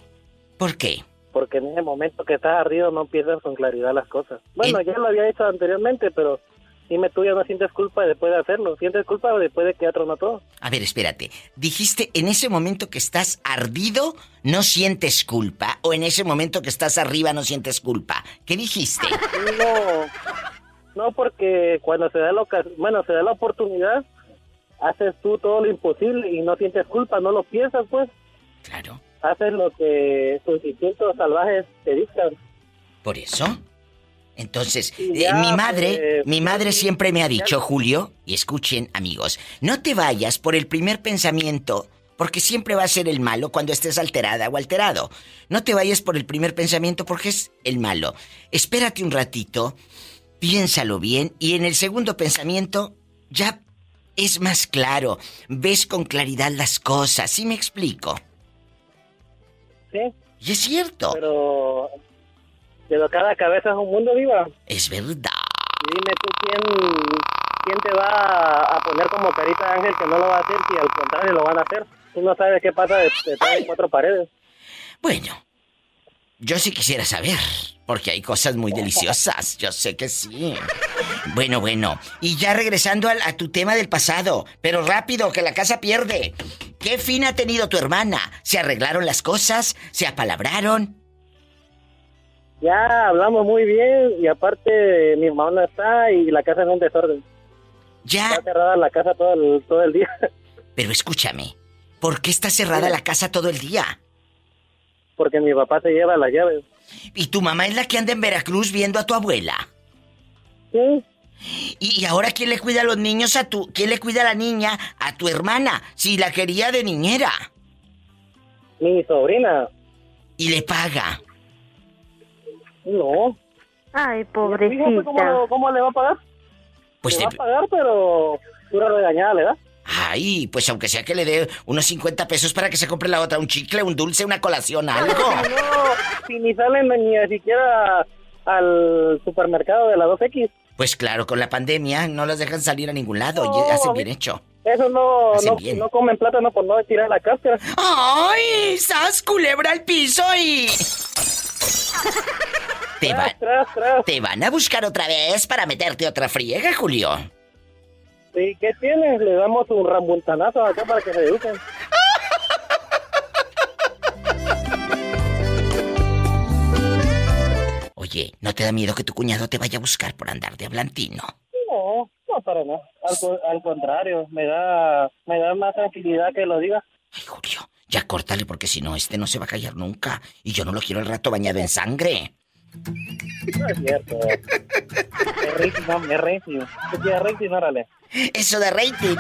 ¿Por qué? Porque en ese momento que estás arriba no pierdes con claridad las cosas. Bueno, ya lo había hecho anteriormente, pero dime tú ya no sientes culpa después de hacerlo. ¿Sientes culpa después de que otro todo? A ver, espérate. Dijiste en ese momento que estás ardido, no sientes culpa. O en ese momento que estás arriba, no sientes culpa. ¿Qué dijiste? No, no porque cuando se da la bueno, se da la oportunidad, haces tú todo lo imposible y no sientes culpa, no lo piensas pues. Claro. Haces lo que tus instintos salvajes te dictan. ¿Por eso? Entonces, eh, ya, mi madre, pues, mi madre siempre me ha dicho, Julio, y escuchen, amigos, no te vayas por el primer pensamiento, porque siempre va a ser el malo cuando estés alterada o alterado. No te vayas por el primer pensamiento porque es el malo. Espérate un ratito, piénsalo bien, y en el segundo pensamiento ya es más claro, ves con claridad las cosas, ¿sí me explico? Sí. Y es cierto. Pero, pero cada cabeza es un mundo viva. Es verdad. Dime tú quién, quién te va a poner como carita de ángel que no lo va a hacer si al contrario lo van a hacer. Tú no sabes qué pasa de- detrás de cuatro paredes. Bueno, yo sí quisiera saber, porque hay cosas muy deliciosas, yo sé que sí. Bueno, bueno, y ya regresando al- a, tu tema del pasado, pero rápido, que la casa pierde. ¿Qué fin ha tenido tu hermana? ¿Se arreglaron las cosas? ¿Se apalabraron? Ya hablamos muy bien y aparte mi mamá no está y la casa es un desorden. Ya. Está cerrada la casa todo el, todo el día. Pero escúchame, ¿por qué está cerrada la casa todo el día? Porque mi papá se lleva las llaves. ¿Y tu mamá es la que anda en Veracruz viendo a tu abuela? Sí. ¿Y, y ahora quién le cuida a los niños a tu... ¿Quién le cuida a la niña a tu hermana si la quería de niñera? Mi sobrina. Y le paga. No. Ay, Fíjate ¿Cómo, pobrecita. cómo le va a pagar? Pues le te- va a pagar, pero pura regañada le da. Ay, pues aunque sea que le dé unos 50 pesos para que se compre la otra, un chicle, un dulce, una colación, algo. No, si ni salen ni siquiera al supermercado de la 2X. Pues claro, con la pandemia no las dejan salir a ningún lado No, y hacen bien hecho. Eso no, Hacen no, bien. no comen plátano por no tirar la cáscara. ¡Ay! ¡Sas culebra al piso y. Te, va- te van a buscar otra vez para meterte otra friega, Julio. ¿Y qué tienes? Le damos un rambultanazo acá para que se eduquen. Oye, ¿no te da miedo que tu cuñado te vaya a buscar por andar de hablantino? No, no para nada. Al, al contrario, me da, me da más tranquilidad que lo diga. Ya córtale porque si no, este no se va a callar nunca. Y yo no lo quiero el rato bañado en sangre. No es cierto. Es rating, no, es rating. ¿Qué quiere rating? Órale. Eso de rating.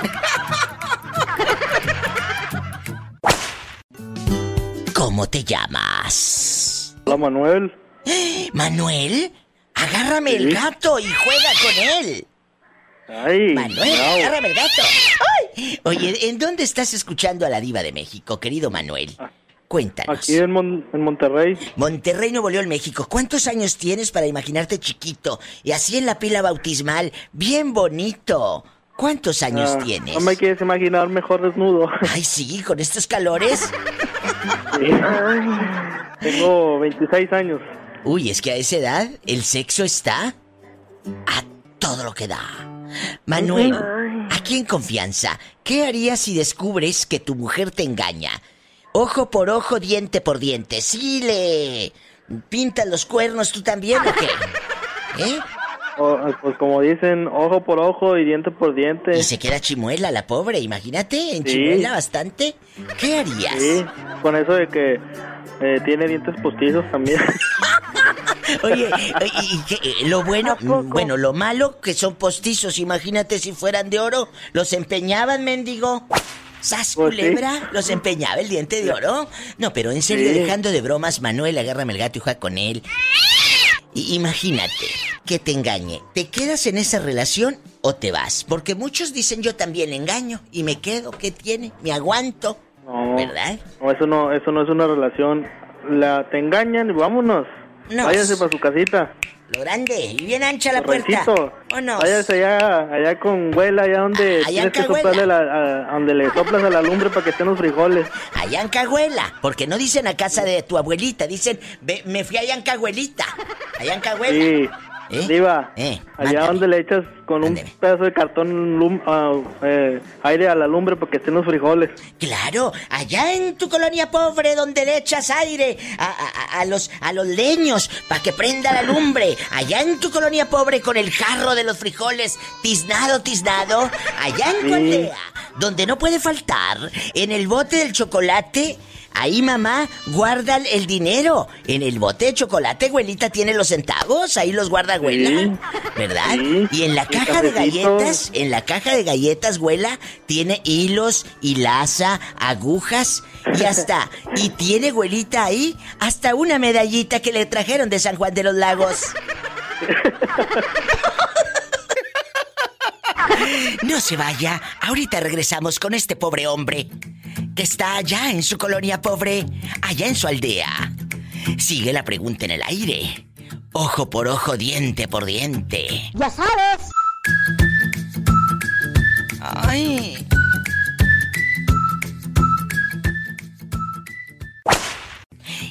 ¿Cómo te llamas? Hola, Manuel. Manuel, agárrame el gato y juega con él. Ay, Manuel, agárrame el gato. ¡Ay! Oye, ¿en dónde estás escuchando a la diva de México, querido Manuel? Cuéntanos. Aquí en, Mon- en Monterrey. Monterrey, Nuevo León, México. ¿Cuántos años tienes para imaginarte chiquito y así en la pila bautismal? Bien bonito. ¿Cuántos años Ah, tienes? No me quieres imaginar mejor desnudo. Ay, sí, con estos calores. Sí. Tengo 26 años. Uy, es que a esa edad el sexo está a todo lo que da. Manuel, aquí en confianza, ¿qué harías si descubres que tu mujer te engaña? Ojo por ojo, diente por diente. ¿Sí le pintas los cuernos tú también o qué? ¿Eh? O- pues como dicen, ojo por ojo y diente por diente. Y se queda chimuela la pobre, imagínate, en Sí. chimuela bastante. ¿Qué harías? Sí, con eso de que eh, tiene dientes postizos también. Oye, oye, y eh, lo bueno, bueno, lo malo que son postizos, imagínate si fueran de oro, los empeñaban, mendigo. ¿Sas sí. culebra? ¿Los empeñaba el diente de oro? No, pero en serio, Sí. dejando de bromas, Manuel, agárrame el gato y juega con él. Y imagínate que te engañe. ¿Te quedas en esa relación o te vas? Porque muchos dicen yo también engaño y me quedo. ¿Qué tiene? Me aguanto. No, ¿Verdad? no, eso no, eso no es una relación. La te engañan y vámonos. No. Váyase para su casita. Lo grande y bien ancha la puerta. Vámonos. Váyase allá, allá con huela, allá donde Allá en tienes que soplarle la, a- donde le soplas a la lumbre para que estén los frijoles. Allá en Cahuela, porque no dicen a casa de tu abuelita, dicen, "Ve- me fui allá en Cahuelita. Allá en Cahuela. Sí. ¿Eh? Diva, Eh, allá donde le echas con un pedazo de cartón lum- ah, eh, aire a la lumbre para que estén los frijoles. Claro, allá en tu colonia pobre donde le echas aire a, a- a- a los, a los leños para que prenda la lumbre. Allá en tu colonia pobre con el jarro de los frijoles tiznado, tiznado. Allá en Sí. donde no puede faltar, en el bote del chocolate. Ahí mamá guarda el dinero. En el bote de chocolate, abuelita tiene los centavos. Ahí los guarda. Sí. ¿Verdad? Sí. Y en la caja de galletas, en la caja de galletas, abuela, tiene hilos, hilaza, agujas y hasta, y tiene abuelita ahí, hasta una medallita que le trajeron de San Juan de los Lagos. No se vaya, ahorita regresamos con este pobre hombre que está allá en su colonia pobre, allá en su aldea. Sigue la pregunta en el aire. Ojo por ojo, diente por diente. Ya sabes. Ay.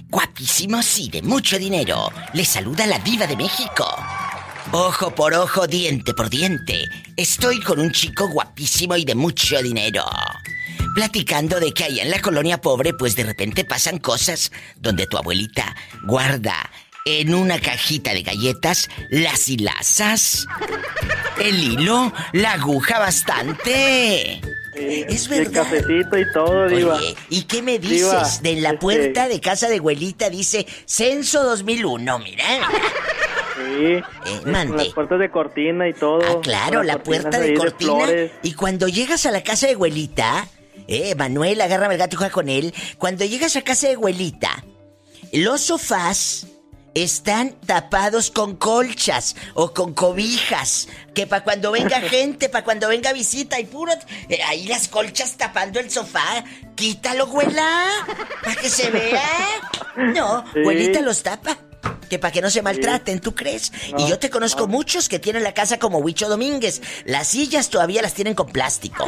Guapísimos y de mucho dinero. Les saluda la diva de México. Ojo por ojo, diente por diente. Estoy con un chico guapísimo y de mucho dinero. Platicando de que allá en la colonia pobre, pues de repente pasan cosas donde tu abuelita guarda en una cajita de galletas las hilazas, el hilo, la aguja bastante. Es Y el verdad. cafecito y todo, diva. Oye, ¿y qué me dices? Diva, de la este- puerta de casa de abuelita dice Censo 2001, mira. Sí. mande. Ah, Con las puertas de cortina y todo. Claro, Con las la puerta de cortina. y cuando llegas a la casa de abuelita, eh, Manuel, agárrame el gato y juega con él. Cuando llegas a casa de abuelita, los sofás están tapados con colchas o con cobijas. Que para cuando venga gente, para cuando venga visita y puro. eh, ahí las colchas tapando el sofá. Quítalo, abuela. Para que se vea. No, Sí. abuelita los tapa. Que para que no se maltraten, ¿tú crees? y yo te conozco muchos que tienen la casa como Huicho Domínguez. Las sillas todavía las tienen con plástico.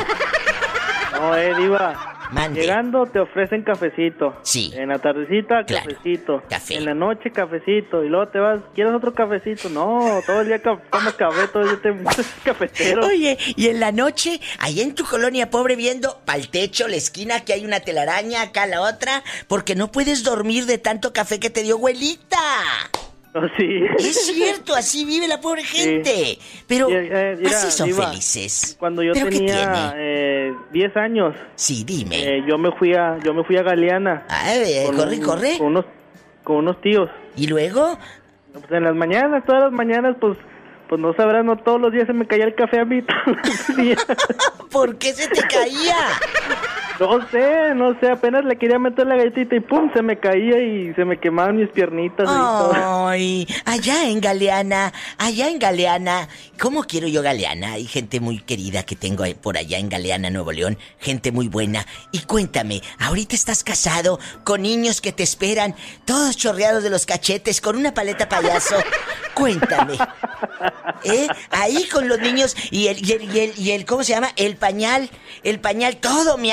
No, eh, diva. Mande. Llegando te ofrecen cafecito. Sí. En la tardecita, Claro. cafecito. Café. En la noche, cafecito. Y luego te vas, ¿quieres otro cafecito? No, todo el día tomas café, todo el día te cafetero. Oye, y en la noche, ahí en tu colonia pobre viendo pa'l techo, la esquina, que hay una telaraña, acá la otra, porque no puedes dormir de tanto café que te dio abuelita. sí. Es cierto, así vive la pobre gente. Pero eh, mira, así son felices. Cuando yo ¿Pero qué tenía eh, 10 años. Sí, dime. eh, yo me fui a yo me fui a Galeana. Ah, eh, corre, corre. Con unos con unos tíos. ¿Y luego? Pues en las mañanas, todas las mañanas, pues pues no sabrás, no todos los días se me caía el café a mí. todos los días. ¿Por qué se te caía? No sé, no sé, apenas le quería meter la galletita y pum, se me caía y se me quemaban mis piernitas y todo. Ay, allá en Galeana, allá en Galeana. ¿Cómo quiero yo Galeana? Hay gente muy querida que tengo por allá en Galeana, Nuevo León. Gente muy buena. Y cuéntame, ahorita estás casado con niños que te esperan, todos chorreados de los cachetes, con una paleta payaso. Cuéntame. ¿Eh? Ahí con los niños y el, y el, y el, y el- ¿cómo se llama? El pañal, el pañal, todo mi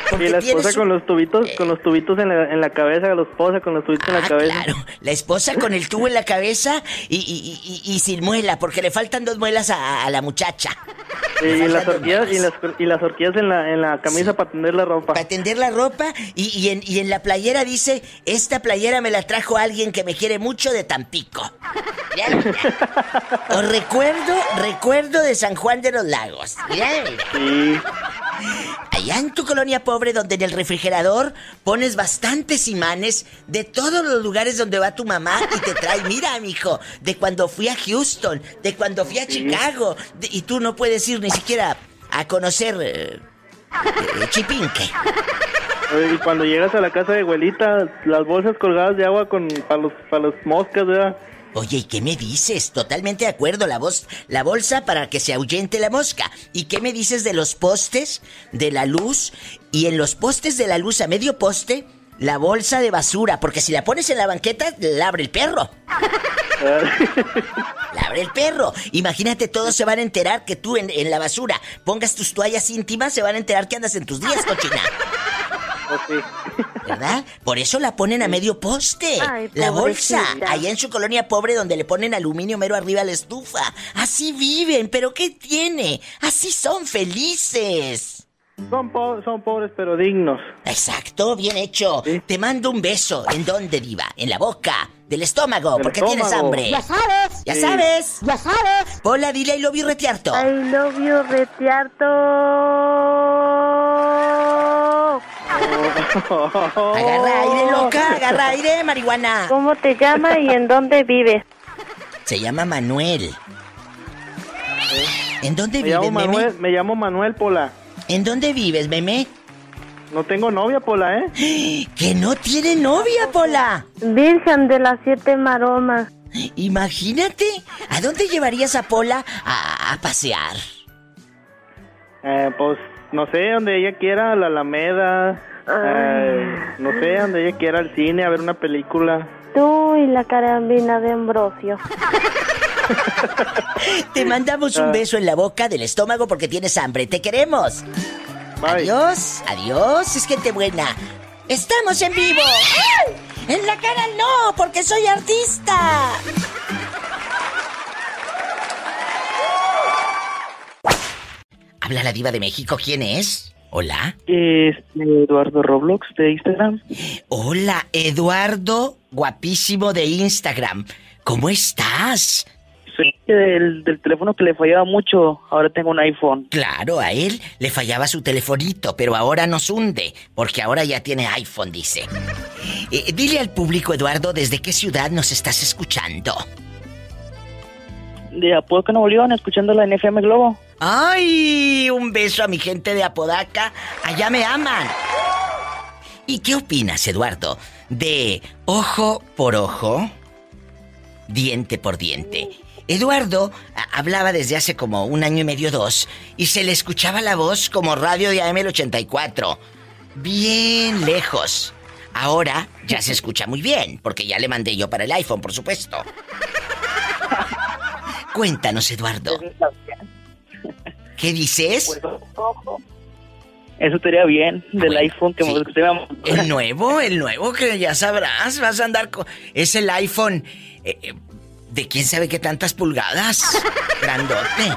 Y la esposa tienes con los tubitos, con los tubitos en la, en la cabeza, la esposa con los tubitos en la cabeza. Ah, Claro, la esposa con el tubo en la cabeza y, y- y- y sin muela, porque le faltan dos muelas a, a la muchacha. Y, las horquillas, y las, y las en la, en la camisa para tender la ropa. Para tender la ropa y, y en, y en la playera dice, esta playera me la trajo alguien que me quiere mucho de Tampico. Os recuerdo, recuerdo de San Juan de los Lagos. Sí. Allá en tu colonia pobre donde en el refrigerador pones bastantes imanes de todos los lugares donde va tu mamá y te trae, mira, mijo, de cuando fui a Houston, de cuando fui a Chicago, de- y tú no puedes ir ni siquiera a conocer eh, eh, Chipinque. Y cuando llegas a la casa de abuelita, las bolsas colgadas de agua con para los, para los moscas, ¿verdad? Oye, ¿y qué me dices? Totalmente de acuerdo, la voz, la bolsa para que se ahuyente la mosca. ¿Y qué me dices de los postes, de la luz? Y en los postes de la luz, a medio poste, la bolsa de basura, porque si la pones en la banqueta, la abre el perro. La abre el perro. Imagínate, todos se van a enterar que tú en, en la basura pongas tus toallas íntimas, se van a enterar que andas en tus días, cochina. ¿Verdad? Por eso la ponen a medio poste. Ay, la bolsa. Allá en su colonia pobre donde le ponen aluminio mero arriba a la estufa. Así viven, pero ¿qué tiene? Así son felices. Son, po- son pobres pero dignos. Exacto, bien hecho. Te mando un beso. ¿En dónde, diva? En la boca, del estómago, Del porque tienes hambre. Ya sabes. Ya Sí. sabes. Ya sabes. Pola, dile y lo vi retearto. I love you, retiarto. Agarra aire, loca, agarra aire, marihuana. ¿Cómo te llamas y en dónde vives? Se llama Manuel. ¿En dónde Me vives, llamo meme? Manuel, me llamo Manuel Pola. ¿En dónde vives, meme? No tengo novia, Pola, ¿eh? Que no tiene novia, Pola. Virgen de las siete maromas. Imagínate, ¿a dónde llevarías a Pola a, a pasear? Eh, pues no sé, donde ella quiera, a la Alameda. No sé, donde ella quiera, al cine, a ver una película. Tú y la carambina de Ambrosio. Te mandamos un beso en la boca del estómago porque tienes hambre. Te queremos. Adiós, adiós, es gente buena. Estamos en vivo. ¡Ay! En la cara no, porque soy artista. Habla la diva de México, ¿quién es? Hola. Este, Eduardo Roblox de Instagram. Hola, Eduardo, guapísimo de Instagram. ¿Cómo estás? Soy del, del teléfono que le fallaba mucho. Ahora tengo un iPhone. Claro, a él le fallaba su telefonito, pero ahora nos hunde, porque ahora ya tiene iPhone, dice. Eh, dile al público, Eduardo, ¿desde qué ciudad nos estás escuchando? De Apodaca, Nuevo León, escuchando la NFM Globo. ¡Ay! Un beso a mi gente de Apodaca. Allá me aman. ¿Y qué opinas, Eduardo, de ojo por ojo, diente por diente? Eduardo hablaba desde hace como un año y medio, dos, y se le escuchaba la voz como radio de AM84. Bien lejos. Ahora ya se escucha muy bien, porque ya le mandé yo para el iPhone, por supuesto. Cuéntanos, Eduardo. ¿Qué dices? Eso estaría bien, del iPhone que usted me- El nuevo, el nuevo que ya sabrás, vas a andar con... Es el iPhone eh, eh, de quién sabe qué tantas pulgadas. Grandote.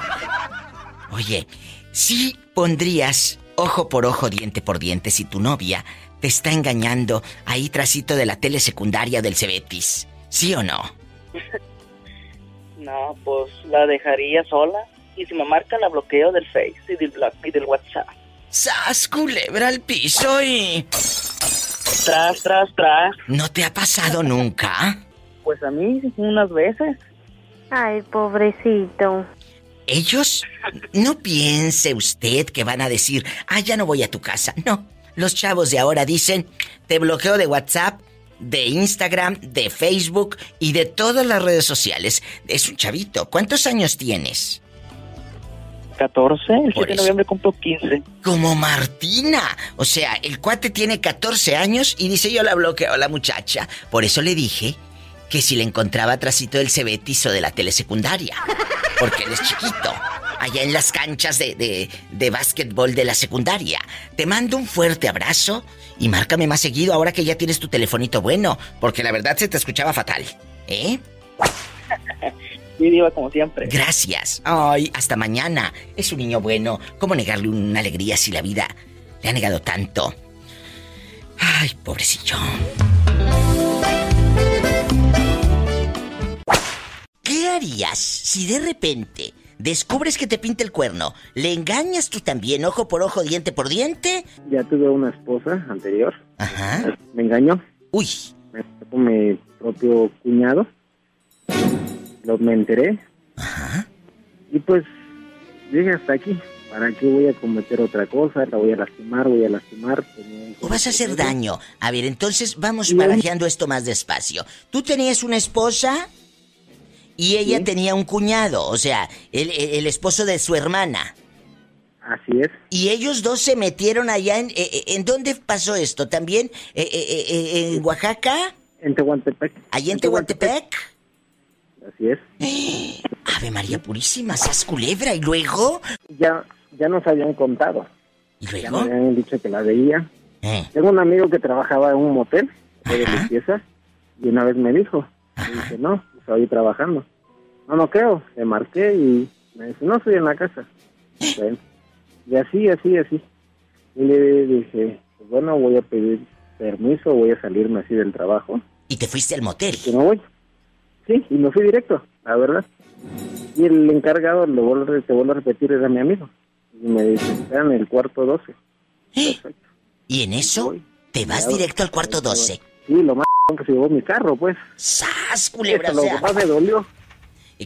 Oye, si pondrías ojo por ojo, diente por diente si tu novia te está engañando ahí trasito de la tele secundaria del Cebetis. ¿Sí o no? No, pues la dejaría sola. Y si me marca, la bloqueo del Face y del, blo- y del WhatsApp. ¡Sas, culebra al piso y... Tras, tras, tras. ¿No te ha pasado nunca? Pues a mí unas veces. Ay, pobrecito. Ellos, no piense usted que van a decir, ah, ya no voy a tu casa. No, los chavos de ahora dicen, te bloqueo de WhatsApp, de Instagram, de Facebook y de todas las redes sociales. Es un chavito. ¿Cuántos años tienes? 14, el Por 7 de noviembre cumplo 15. Como Martina. O sea, el cuate tiene 14 años y dice yo la bloqueo a la muchacha. Por eso le dije que si le encontraba trasito del Cebetis o de la telesecundaria. Porque él es chiquito. Allá en las canchas de, de, de básquetbol de la secundaria. Te mando un fuerte abrazo y márcame más seguido ahora que ya tienes tu telefonito bueno. Porque la verdad se te escuchaba fatal. ¿Eh? Sí, Diva, como siempre. Gracias. Ay, hasta mañana. Es un niño bueno. ¿Cómo negarle una alegría si la vida le ha negado tanto? Ay, pobrecillo. ¿Qué harías si de repente descubres que te pinta el cuerno? ¿Le engañas tú también, ojo por ojo, diente por diente? Ya tuve una esposa anterior. Ajá. Me engañó. Uy. Me sacó mi propio cuñado. Lo me enteré. Ajá. Y pues dije hasta aquí. ¿Para qué voy a cometer otra cosa? La voy a lastimar, voy a lastimar. ¿O vas a hacer daño? A ver, entonces vamos barajeando esto más despacio. Tú tenías una esposa y ella tenía un cuñado, o sea, el, esposo de su hermana. Así es. Y ellos dos se metieron allá en... eh, eh, ¿En dónde pasó esto? ¿También eh, en Oaxaca? En Tehuantepec. ¿Allí en Tehuantepec? Así es. Ave María Purísima, sas culebra. ¿Y luego? Ya, ya nos habían contado. ¿Y Ya luego? me habían dicho que la veía. Eh. Tengo un amigo que trabajaba en un motel de limpieza y una vez me dijo, no, estoy trabajando. No, no creo. Le marqué y me dice, no, estoy en la casa. Bueno, y así, así, así. Y le dije, pues bueno, voy a pedir permiso, voy a salirme así del trabajo. ¿Y te fuiste al motel? Que no voy. Sí, y me fui directo, la verdad. Y el encargado, lo vuelvo, te vuelvo a repetir, era mi amigo. Y me dice, está en el cuarto 12. Perfecto. ¿Y en eso? ¿Te vas directo al cuarto 12? Sí, lo más que se llevó mi carro, pues. ¡Sas, culebra! Eso, o lo que más me dolió.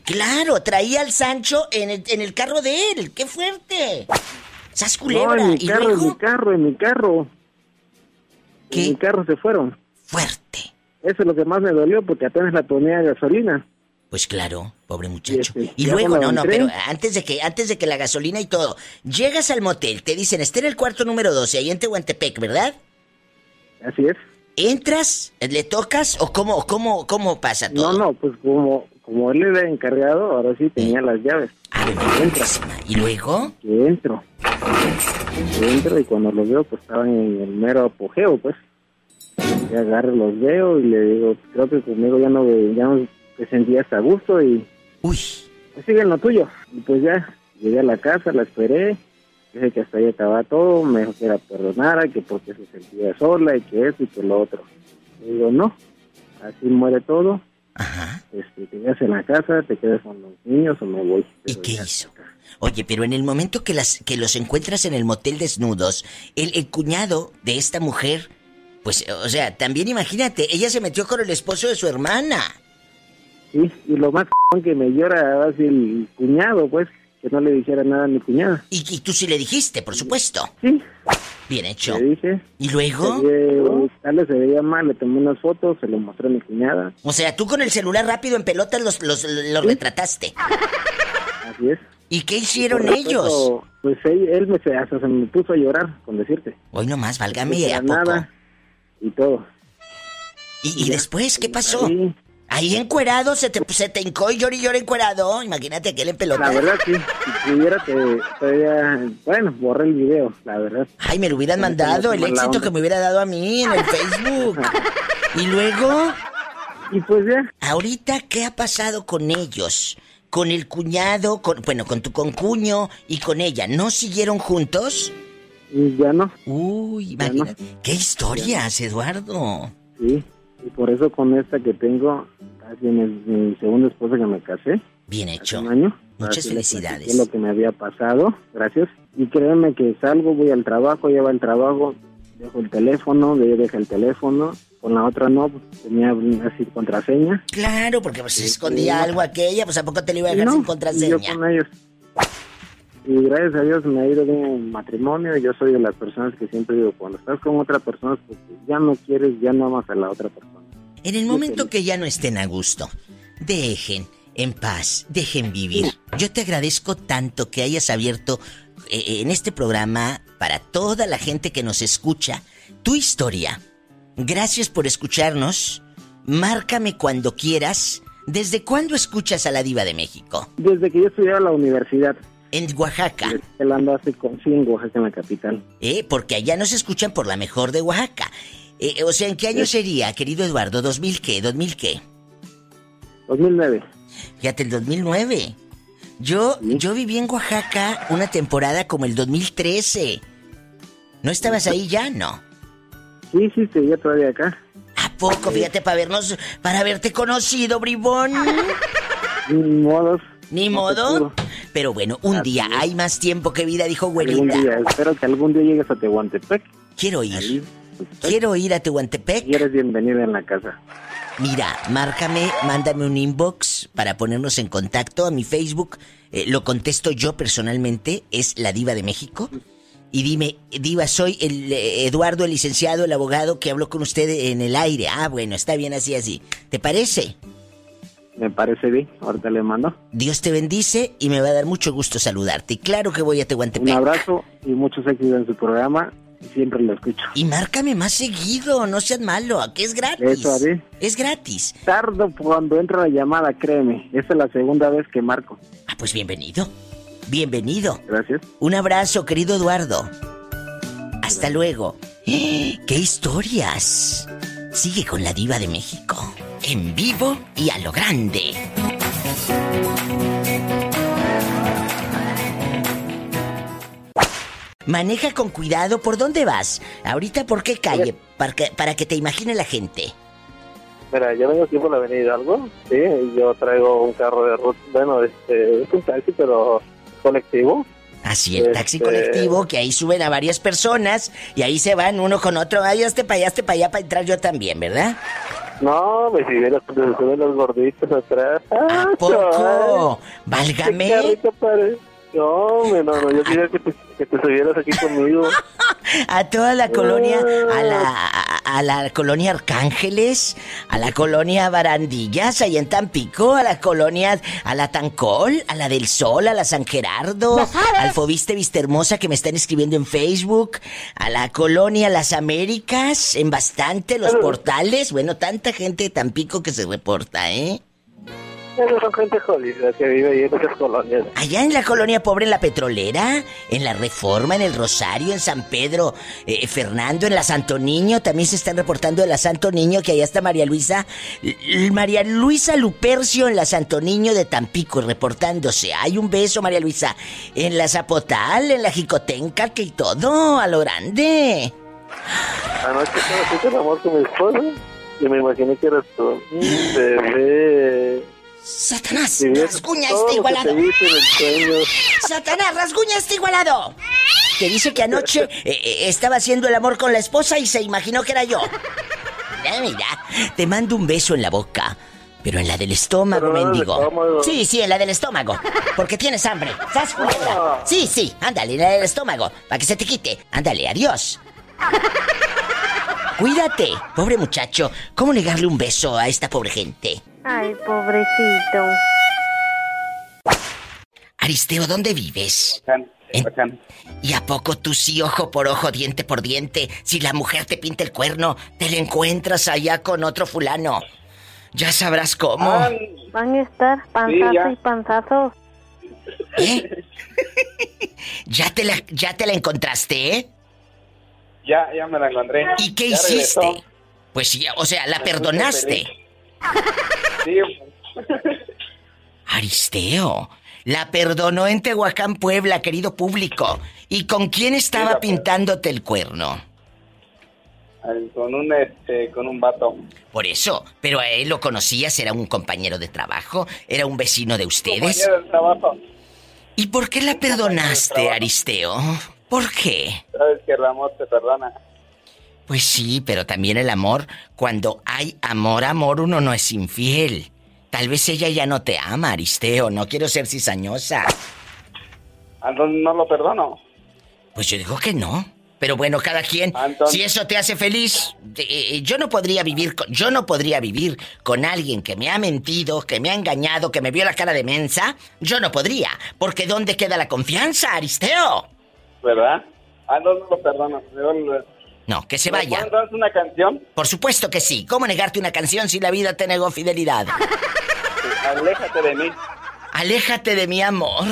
Claro, traía al Sancho en el, en el carro de él. ¡Qué fuerte! ¡Sas No, culebra! en mi ¿Y carro, en mi carro, en mi carro. En mi carro se fueron. Fuerte. Eso es lo que más me dolió porque apenas la ponía de gasolina. Pues claro, pobre muchacho. este, Y luego, no, no, pero antes de que, antes de que la gasolina y todo, llegas al motel, te dicen, está en el cuarto número 12, ahí en Tehuantepec, ¿verdad? Así es. ¿Entras? ¿Le tocas? ¿O cómo, cómo, cómo pasa todo? No, no, pues como, como él era encargado, ahora sí tenía las llaves. Entra. ¿Y luego? Que entro. Entro y cuando los veo, pues estaban en el mero apogeo, pues. Y agarro, los veo y le digo, creo que conmigo ya no, ya no te sentías a gusto y... Uy. Pues sigue en lo tuyo. Y pues ya, llegué a la casa, la esperé, dije que hasta ahí acababa todo, me dijo que la perdonara, que porque se sentía sola y que eso y que lo otro. Le digo, no, así muere todo. Este, te quedas en la casa, te quedas con los niños o me voy. ¿Y qué hizo? Oye, pero en el momento que, las, que los encuentras en el motel desnudos, el, el cuñado de esta mujer, pues, o sea, también imagínate, ella se metió con el esposo de su hermana. Sí, y lo más que me llora así el cuñado, pues, que no le dijera nada a mi cuñada. Y, y tú sí le dijiste, por supuesto. Sí. Bien hecho. Le dije. ¿Y luego? Tal vez se veía mal, le tomé unas fotos, se lo mostré a mi cuñada. O sea, tú con el celular rápido en pelotas los, los, los retrataste. Así es. ¿Y qué hicieron ellos? Pues él, él me, hasta se me puso a llorar, con decirte. Hoy nomás, válgame, No ¿a poco? nada y todo. ¿Y, y después qué pasó? Ahí encuerado, se te, se te hincó y llora y llora encuerado. Imagínate que él en pelota. La verdad, sí. Si pudiera, te. Bueno, borré el video, la verdad. Ay, me lo hubieran mandado, el éxito onda. que me hubiera dado a mí en el Facebook. y luego... Y pues ya. Ahorita, ¿qué ha pasado con ellos? Con el cuñado, con, bueno, con tu concuño y con ella. ¿No siguieron juntos? Y ya no. Uy, Ya no. imagínate. ¿Qué historias, Eduardo? Sí, y por eso con esta que tengo, casi mi, mi segunda esposa que me casé. Bien hecho. Un año. Muchas felicidades. platiqué lo que me había pasado, gracias. Y créeme que salgo, voy al trabajo, llevo el trabajo, dejo el teléfono, de ella deja el teléfono, con la otra no, pues, tenía así contraseña. Claro, porque pues, se escondía sí. algo aquella, pues ¿a poco te lo iba a dejar no, sin y yo contraseña? con ellos. Y gracias a Dios me ha ido bien en matrimonio. Yo soy de las personas que siempre digo, cuando estás con otra persona, pues ya no quieres, ya no amas a la otra persona. En el momento que ya no estén a gusto, dejen en paz, dejen vivir. Yo te agradezco tanto que hayas abierto eh, en este programa para toda la gente que nos escucha tu historia. Gracias por escucharnos. Márcame cuando quieras. ¿Desde cuándo escuchas a la diva de México? Desde que yo estudiaba en la universidad. En Oaxaca. Él anda hace con sí, en Oaxaca, en la capital. Eh, porque allá nos escuchan por la mejor de Oaxaca. Eh, o sea, ¿en qué año sería, querido Eduardo? ¿2000 qué? ¿2000 qué? 2009. Fíjate, el 2009. Yo, yo viví en Oaxaca una temporada como el 2013. ¿No estabas ahí ya? No. Sí, sí, seguía todavía acá. ¿A poco? Fíjate, para vernos, para haberte conocido, bribón. Ni modos. Ni No modo. pudo. Pero bueno, un día hay más tiempo que vida, dijo Algún abuelita. día, espero que algún día llegues a Tehuantepec. Quiero ir. Quiero ir a Tehuantepec. Y eres bienvenida en la casa. Mira, márcame, mándame un inbox para ponernos en contacto a mi Facebook. eh, lo contesto yo personalmente, es la diva de México. Y dime, diva, soy el eh, Eduardo, el licenciado, el abogado que habló con usted en el aire. Ah, bueno, está bien así, así. ¿Te parece? Me parece bien. Ahorita le mando. Dios te bendice y me va a dar mucho gusto saludarte. Y claro que voy a Un Tehuantepec. abrazo y muchos éxitos en su programa. Siempre lo escucho. Y márcame más seguido, no seas malo, que es gratis. Eso haré. Es gratis. Tardo cuando entra la llamada, créeme. Esta es la segunda vez que marco. Ah, pues bienvenido. Bienvenido. Gracias. Un abrazo, querido Eduardo. Hasta luego. ¡Eh! ¡Qué historias! Sigue con la diva de México. En vivo y a lo grande. Maneja con cuidado. ¿Por dónde vas? Ahorita, ¿por qué calle? Para que, para que te imagine la gente. Mira, yo vengo aquí por la avenida Hidalgo, sí, yo traigo un carro de ruta, bueno, este, es un taxi, pero colectivo. Así, el taxi Este- colectivo, que ahí suben a varias personas y ahí se van uno con otro. Ay, hazte para allá, hazte para allá para entrar yo también, ¿verdad? No, me si vieras cuando se suben los gorditos atrás. ¡Ah, poco? Válgame. ¡Qué carrito pare- No, hombre, no, no, yo quería que te, que te subieras aquí conmigo. A toda la colonia, a la, a, a la colonia Arcángeles, a la colonia Barandillas, ahí en Tampico, a la colonia, a la Tancol, a la del Sol, a la San Gerardo, al Fobiste Vista Hermosa que me están escribiendo en Facebook, a la colonia Las Américas, en bastante, los portales, bueno, tanta gente de Tampico que se reporta, ¿eh? Son gente jodida que vive ahí en esas colonias. Allá en la colonia pobre, en la petrolera, en la Reforma, en el Rosario, en San Pedro, eh, Fernando, en la Santo Niño, también se están reportando de la Santo Niño, que allá está María Luisa, L- María Luisa Lupercio en la Santo Niño de Tampico, reportándose. Hay un beso, María Luisa, en la Zapotal, en la Jicotenca, que y todo, a lo grande. Anoche estaba haciendo el amor con mi esposa y me imaginé que eras tú. Mm, Bebé. Satanás, rasguña este igualado. Satanás, rasguña este igualado. Que dice que anoche eh, eh, estaba haciendo el amor con la esposa y se imaginó que era yo. Mira, mira, te mando un beso en la boca. Pero en la del estómago, mendigo. Sí, sí, en la del estómago. Porque tienes hambre. ¿Sas, culebra? Sí, sí, ándale, en la del estómago. Para que se te quite. Ándale, adiós. Cuídate, pobre muchacho. ¿Cómo negarle un beso a esta pobre gente? Ay, pobrecito. Aristeo, ¿dónde vives? En- ¿Y a poco tú sí, ojo por ojo, diente por diente? Si la mujer te pinta el cuerno, te la encuentras allá con otro fulano. Ya sabrás cómo. Van a estar panzazo y panzazo. ¿Eh? ¿Ya te la, ya te la encontraste, ¿eh? Ya, ya me la encontré. ¿Y qué Ya hiciste? regresó. Pues sí, o sea, la perdonaste. Sí, Aristeo, La perdonó en Tehuacán, Puebla, querido público. ¿Y con quién estaba pintándote el cuerno? Con un, este, con un vato. Por eso, pero a él lo conocías, era un compañero de trabajo, era un vecino de ustedes. Compañero de trabajo. ¿Y por qué la perdonaste, Aristeo? ¿Por qué? Sabes que el amor te perdona. Pues sí, pero también el amor, cuando hay amor, amor, uno no es infiel. Tal vez ella ya no te ama, Aristeo, no quiero ser cizañosa. Entonces no lo perdono. Pues yo digo que no. Pero bueno, cada quien, si eso te hace feliz, eh, yo no podría vivir con, yo no podría vivir con alguien que me ha mentido, que me ha engañado, que me vio la cara de mensa. Yo no podría, porque ¿dónde queda la confianza, Aristeo? ¿Verdad? Ah, no, no lo perdono. Yo No, que se ¿Me vaya. dar una canción? Por supuesto que sí. ¿Cómo negarte una canción si la vida te negó fidelidad? Aléjate de mí. Aléjate de mi amor.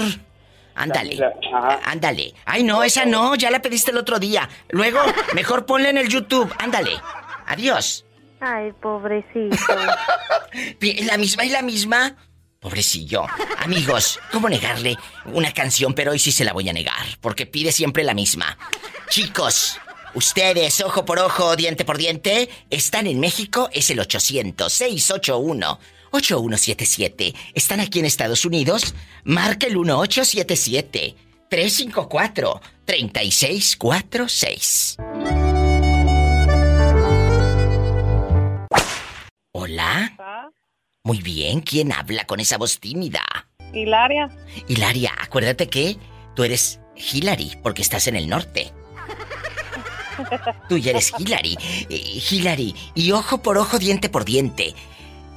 Ándale. Ajá. Ándale. Ay, no, esa no, ya la pediste el otro día. Luego, mejor ponla en el YouTube. Ándale. Adiós. Ay, pobrecito. ¿La misma y la misma? Pobrecillo. Amigos, ¿cómo negarle una canción? Pero hoy sí se la voy a negar, porque pide siempre la misma. Chicos, ustedes, ojo por ojo, diente por diente, están en México, es el 800-681-8177. Están aquí en Estados Unidos, marca el 1877-354-3646. Hola. Muy bien, ¿quién habla con esa voz tímida? Hilaria. Hilaria, acuérdate que tú eres Hillary, porque estás en el norte. Tú ya eres Hillary. Eh, Hillary, y ojo por ojo, diente por diente.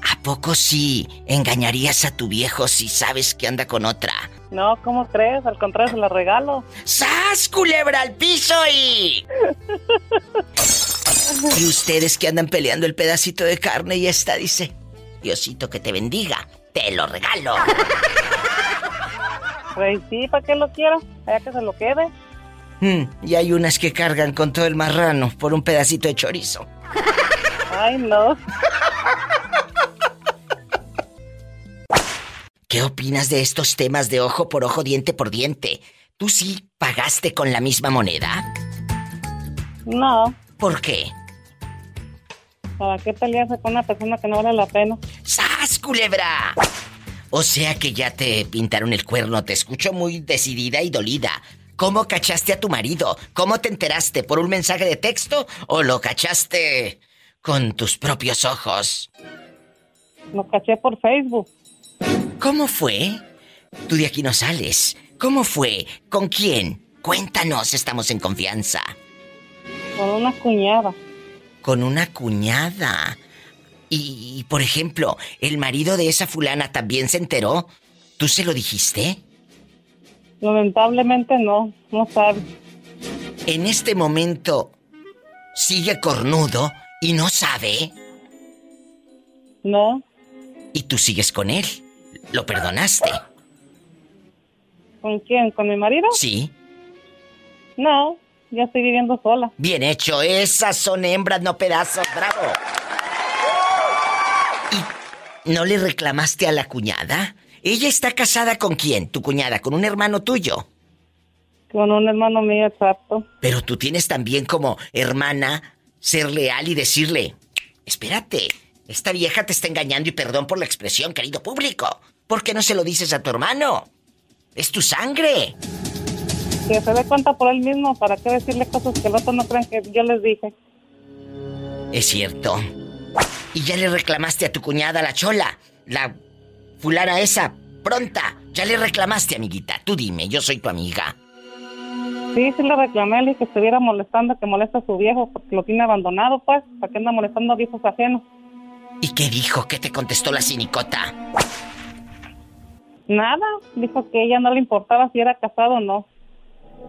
¿A poco sí engañarías a tu viejo si sabes que anda con otra? No, ¿cómo crees? Al contrario, se la regalo. ¡Sas, culebra al piso y... Y ustedes que andan peleando el pedacito de carne y esta dice, Diosito que te bendiga, te lo regalo. Pues sí, ¿para qué lo quiero? Allá que se lo quede. Mm, y hay unas que cargan con todo el marrano por un pedacito de chorizo. Ay, no. ¿Qué opinas de estos temas de ojo por ojo, diente por diente? ¿Tú sí pagaste con la misma moneda? No. ¿Por qué? ¿Para qué pelearse con una persona que no vale la pena? ¡Sas, culebra! O sea que ya te pintaron el cuerno, te escucho muy decidida y dolida. ¿Cómo cachaste a tu marido? ¿Cómo te enteraste? ¿Por un mensaje de texto o lo cachaste con tus propios ojos? Lo caché por Facebook. ¿Cómo fue? Tú de aquí no sales. ¿Cómo fue? ¿Con quién? Cuéntanos, estamos en confianza. Con una cuñada. Con una cuñada. Y, y, por ejemplo, ¿el marido de esa fulana también se enteró? ¿Tú se lo dijiste? Lamentablemente no, no sabe. En este momento, ¿sigue cornudo y no sabe? No. ¿Y tú sigues con él? ¿Lo perdonaste? ¿Con quién? ¿Con mi marido? Sí. No, ya estoy viviendo sola. Bien hecho, esas son hembras, no pedazos, bravo. ¿Y no le reclamaste a la cuñada? ¿Ella está casada con quién? ¿Tu cuñada? ¿Con un hermano tuyo? Con un hermano mío, exacto. Pero tú tienes también como hermana ser leal y decirle, espérate, esta vieja te está engañando y perdón por la expresión, querido público. ¿Por qué no se lo dices a tu hermano? Es tu sangre. Que se dé cuenta por él mismo, ¿para qué decirle cosas que el otro no crean que yo les dije? Es cierto. Y ya le reclamaste a tu cuñada, la chola, la fulana esa, pronta. Ya le reclamaste, amiguita. Tú dime, yo soy tu amiga. Sí, sí le reclamé, le dije que estuviera molestando, que molesta a su viejo, porque lo tiene abandonado, pues. ¿Para qué anda molestando a viejos ajenos? ¿Y qué dijo? ¿Qué te contestó la cinicota? Nada, dijo que a ella no le importaba si era casado o no.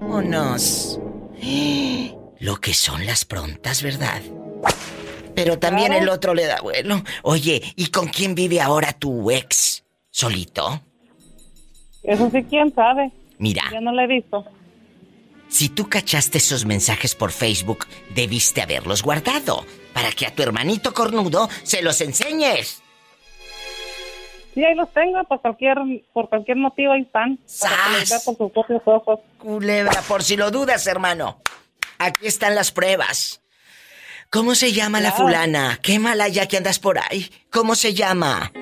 Vámonos. Lo que son las prontas, ¿verdad? Pero también el otro le da bueno. Oye, ¿y con quién vive ahora tu ex? ¿Solito? Eso sí, quién sabe. Mira. Ya no le he visto. Si tú cachaste esos mensajes por Facebook, debiste haberlos guardado para que a tu hermanito cornudo se los enseñes. Sí, ahí los tengo, por cualquier, por cualquier motivo ahí están. Vea por sus propios ojos. Culebra, por si lo dudas, hermano. Aquí están las pruebas. ¿Cómo se llama la fulana? Qué mala ya que andas por ahí. ¿Cómo se llama?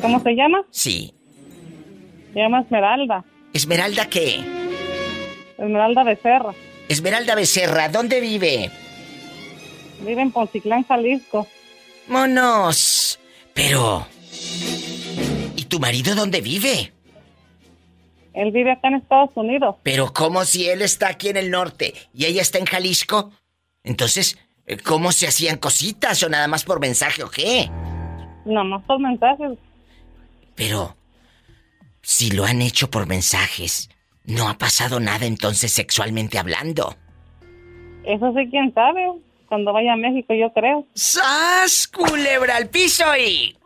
¿Cómo se llama? Sí. Se llama Esmeralda. ¿Esmeralda qué? Esmeralda Becerra. Esmeralda Becerra, ¿dónde vive? Vive en Ponciclán, Jalisco. ¡Monos! Pero... ¿Y tu marido dónde vive? Él vive acá en Estados Unidos. Pero ¿cómo si él está aquí en el norte y ella está en Jalisco? Entonces, eh, ¿cómo se hacían cositas o nada más por mensaje o qué? Nada más por mensajes. Pero, si lo han hecho por mensajes, no ha pasado nada entonces sexualmente hablando. Eso sí, quién sabe. Cuando vaya a México, yo creo. ¡Sas! Culebra al piso y...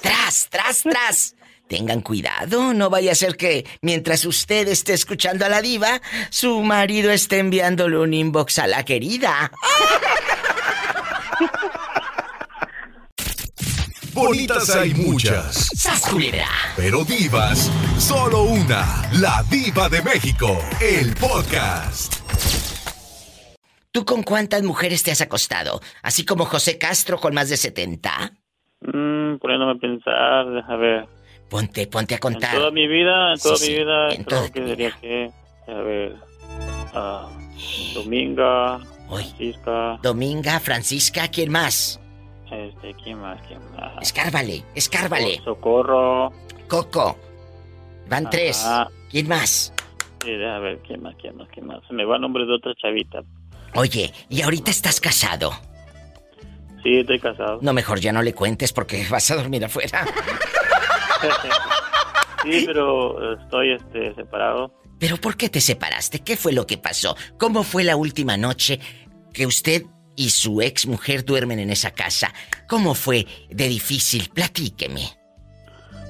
¡Tras, tras, tras! Tengan cuidado, no vaya a ser que mientras usted esté escuchando a la diva, su marido esté enviándole un inbox a la querida. Bonitas hay muchas. ¡Sas, culebra! Pero divas, solo una. La diva de México. El podcast. ¿Tú con cuántas mujeres te has acostado? Así como José Castro con más de 70. Mm, poniéndome a pensar, deja ver. Ponte, ponte a En contar. toda mi vida, en toda Sí, mi sí, vida, en creo que diría que, a ver, ah, Dominga, Hoy. Francisca, Dominga, Francisca, ¿quién más? este, ¿quién más? ¿Quién más? Escárvale, escárvale. Socorro. Coco. Van tres. ¿Quién más? Deja ver, ¿quién más? ¿Quién más? ¿Quién más? Se me va el nombre de otra chavita. Oye, ¿y ahorita estás casado? Sí, estoy casado. No, mejor ya no le cuentes porque vas a dormir afuera. sí, pero estoy este, separado. ¿Pero por qué te separaste? ¿Qué fue lo que pasó? ¿Cómo fue la última noche que usted y su ex mujer duermen en esa casa? ¿Cómo fue de difícil? Platíqueme.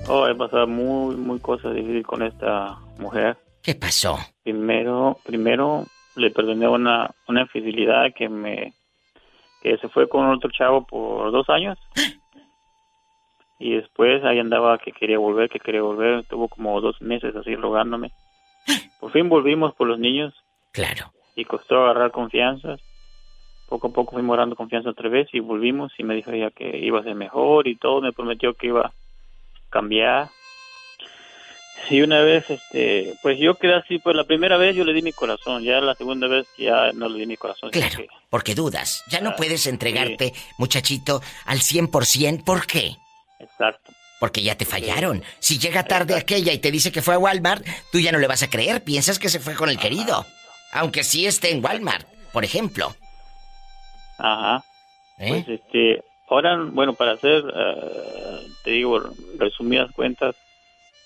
Oh, he pasado muy, muy cosas difíciles con esta mujer. ¿Qué pasó? Primero, primero le perdoné una, una infidelidad que me que se fue con otro chavo por dos años y después ahí andaba que quería volver, que quería volver, estuvo como dos meses así rogándome. Por fin volvimos por los niños. Claro. Y costó agarrar confianza. Poco a poco fuimos agarrando confianza otra vez y volvimos y me dijo ella que iba a ser mejor y todo, me prometió que iba a cambiar. Y una vez, este, pues yo quedé así, pues la primera vez yo le di mi corazón, ya la segunda vez ya no le di mi corazón. Claro, que- porque dudas. Ya no Ah, puedes entregarte, muchachito, al 100%. ¿Por qué? Exacto. Porque ya te fallaron. Si llega tarde aquella y te dice que fue a Walmart, tú ya no le vas a creer. Piensas que se fue con el querido. Aunque sí esté en Walmart, por ejemplo. Ajá. ¿Eh? Pues este, ahora, bueno, para hacer, eh, te digo, resumidas cuentas,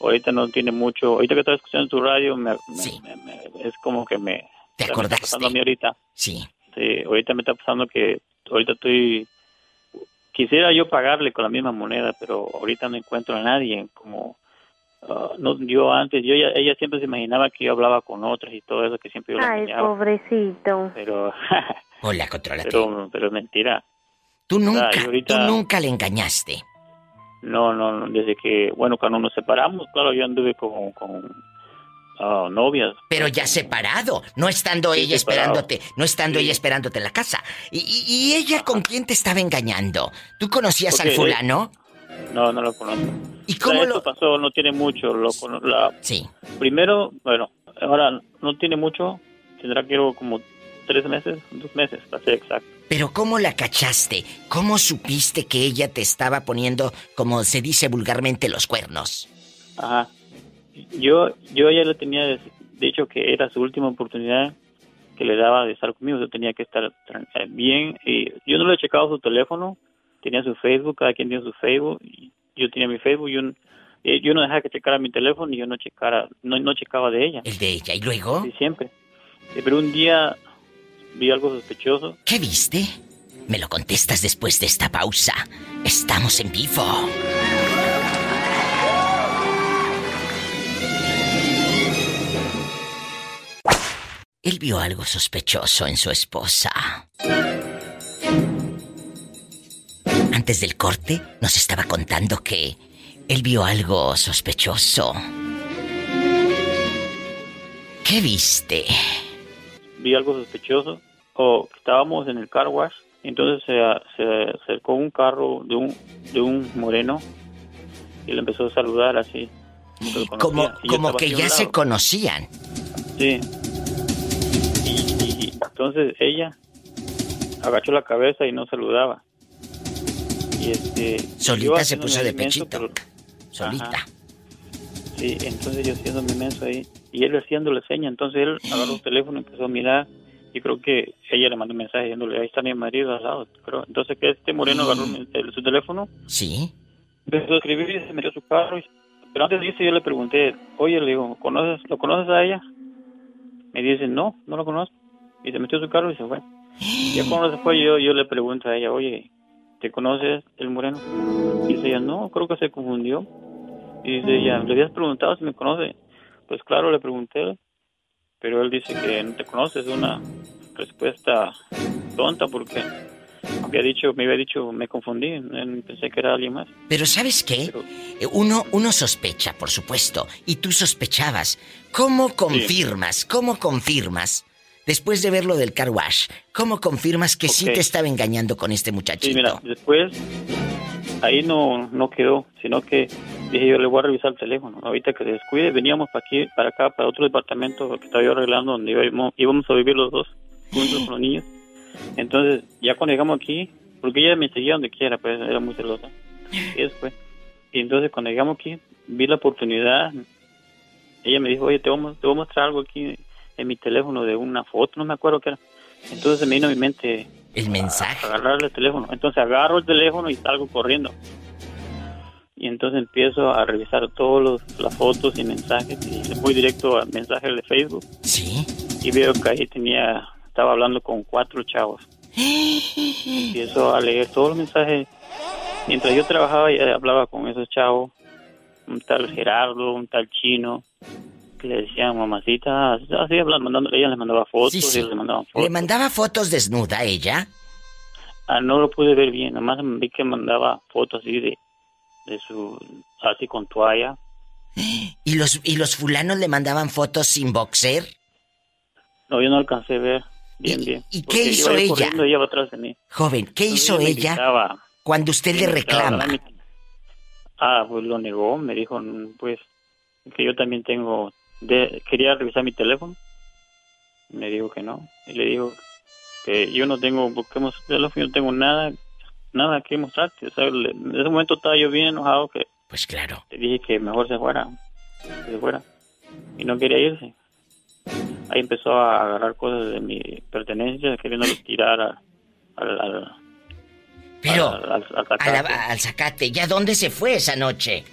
ahorita no tiene mucho, ahorita que estaba escuchando tu radio, me, me- me- me- es como que me... ¿Te acordaste? está pasando a mí ahorita. Sí. Sí, ahorita me está pasando que ahorita estoy... Quisiera yo pagarle con la misma moneda, pero ahorita no encuentro a nadie como... ah, no, yo antes, yo ella, ella siempre se imaginaba que yo hablaba con otras y todo eso, que siempre yo la Ay, engañaba, pobrecito. pero, Hola, contrólate. pero, pero es mentira. Tú O sea, nunca, ahorita- tú nunca le engañaste. No, no, no, desde que, bueno, cuando nos separamos, claro, yo anduve con, con ah, novias. Pero ya separado, no estando Sí, ella separado. esperándote, no estando ella esperándote en la casa. ¿Y, y- y ella con quién te estaba engañando? ¿Tú conocías al fulano? No, no lo conozco. ¿Y O cómo sea, lo...? esto pasó, no tiene mucho. Lo, la, Sí. Primero, bueno, ahora no tiene mucho, tendrá quiero como tres meses, dos meses, para ser exacto. Pero ¿cómo la cachaste? ¿Cómo supiste que ella te estaba poniendo, como se dice vulgarmente, los cuernos? Ajá. Yo, yo ya le tenía dicho que era su última oportunidad que le daba de estar conmigo, yo tenía que estar eh, bien. Y yo no le he checado su teléfono, tenía su Facebook, cada quien tiene su Facebook, y yo tenía mi Facebook, yo, eh, yo no dejaba que checara mi teléfono y yo no checara, no, no checaba de ella. El de ella, ¿y luego? Sí, siempre. Eh, Pero un día vi algo sospechoso. ¿Qué viste? Me lo contestas después de esta pausa. Estamos en vivo. Él vio algo sospechoso en su esposa. antes del corte nos estaba contando que él vio algo sospechoso. ¿Qué viste? Vi algo sospechoso. O estábamos en el car wash. Entonces se, se acercó un carro de un, de un moreno y le empezó a saludar así. Como, como que ya se conocían. Sí. Entonces ella agachó la cabeza y no saludaba. Y este. Solita se puso de pechito. pero- Solita. Ajá. Sí, entonces yo haciendo mi menso ahí. Y él haciéndole seña. Entonces él agarró el teléfono y empezó a mirar. Y creo que ella le mandó un mensaje diciéndole: Ahí está mi marido al lado. Creo. Entonces que este moreno agarró el- su teléfono. Sí. Empezó a escribir y se metió a su carro. y- pero antes de eso yo le pregunté: Oye, le digo, ¿conoces, ¿lo conoces a ella? Me dice: No, no lo conozco. Y se metió a su carro y se fue. Ya cuando se fue, yo, yo le pregunto a ella: Oye, ¿te conoces el moreno? Y dice ella: No, creo que se confundió. Y dice ella: ¿Le habías preguntado si me conoce? Pues claro, le pregunté. Pero él dice que no te conoces. Es una respuesta tonta porque había dicho, me había dicho, me confundí. Pensé que era alguien más. Pero ¿sabes qué? Eh, Uno, uno sospecha, por supuesto, y tú sospechabas. ¿Cómo confirmas? ¿Cómo confirmas? Después de ver lo del car wash, ¿cómo confirmas que sí te estaba engañando con este muchachito? Sí, mira, después ahí no, no quedó, sino que dije yo le voy a revisar el teléfono. Ahorita que se descuide, veníamos para aquí, para acá, para otro departamento que estaba yo arreglando donde íbamos, íbamos a vivir los dos, juntos con los niños. Entonces, ya cuando llegamos aquí, porque ella me seguía donde quiera, pues era muy celosa. Y después, y entonces cuando llegamos aquí, vi la oportunidad. Ella me dijo, oye, voy, te voy a mostrar algo aquí en mi teléfono de una foto, no me acuerdo qué era. Entonces se me vino a mi mente el mensaje. agarrar el teléfono. Entonces agarro el teléfono y salgo corriendo. Y entonces empiezo a revisar todas las fotos y mensajes y voy directo al mensaje de Facebook. Sí. Y veo que ahí tenía, estaba hablando con cuatro chavos. Empiezo a leer todos los mensajes. Mientras yo trabajaba y hablaba con esos chavos, un tal Gerardo, un tal chino, que le decían mamacita, así hablando, mandando, ella les mandaba fotos Sí, sí. y les mandaban fotos. ¿Le mandaba fotos desnuda a ella? Ah, no lo pude ver bien, nomás vi que mandaba fotos así de, de su, así con toalla. ¿Y los, ¿Y los fulanos le mandaban fotos sin boxer? No, yo no alcancé a ver bien, bien. y qué hizo yo ella? y ella atrás de mí. Joven, ¿qué Entonces hizo ella gritaba, cuando usted le gritaba, reclama? Ah, pues lo negó, me dijo, pues, que yo también tengo, de, quería revisar mi teléfono. Me dijo que no. Y le digo que yo no tengo, porque hemos, teléfono, yo no tengo nada, nada que mostrarte. O sea, le- en ese momento estaba yo bien enojado que Pues claro. le dije que mejor se fuera, que se fuera. Y no quería irse. Ahí empezó a agarrar cosas de mi pertenencia, queriendo tirar a- al, al, Pero, al, al- al al zacate, ¿ya dónde se fue esa noche?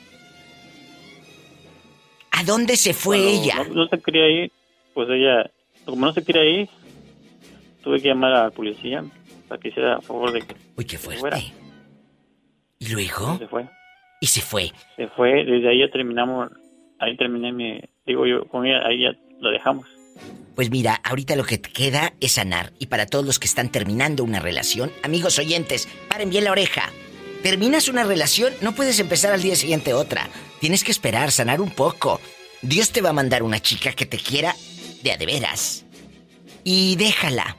¿A dónde se fue Cuando ella? No, no se quería ir, pues ella, como no se quería ir, tuve que llamar a la policía para que hiciera a favor de que Uy, qué fuerte. fuera. ¿Y luego? Se fue. Y se fue. Se fue, desde ahí ya terminamos, ahí terminé mi, digo yo, con ella, ahí ya lo dejamos. Pues mira, ahorita lo que te queda es sanar. Y para todos los que están terminando una relación, amigos oyentes, paren bien la oreja. Terminas una relación, no puedes empezar al día siguiente otra. Tienes que esperar, sanar un poco. Dios te va a mandar una chica que te quiera de a de veras. Y déjala.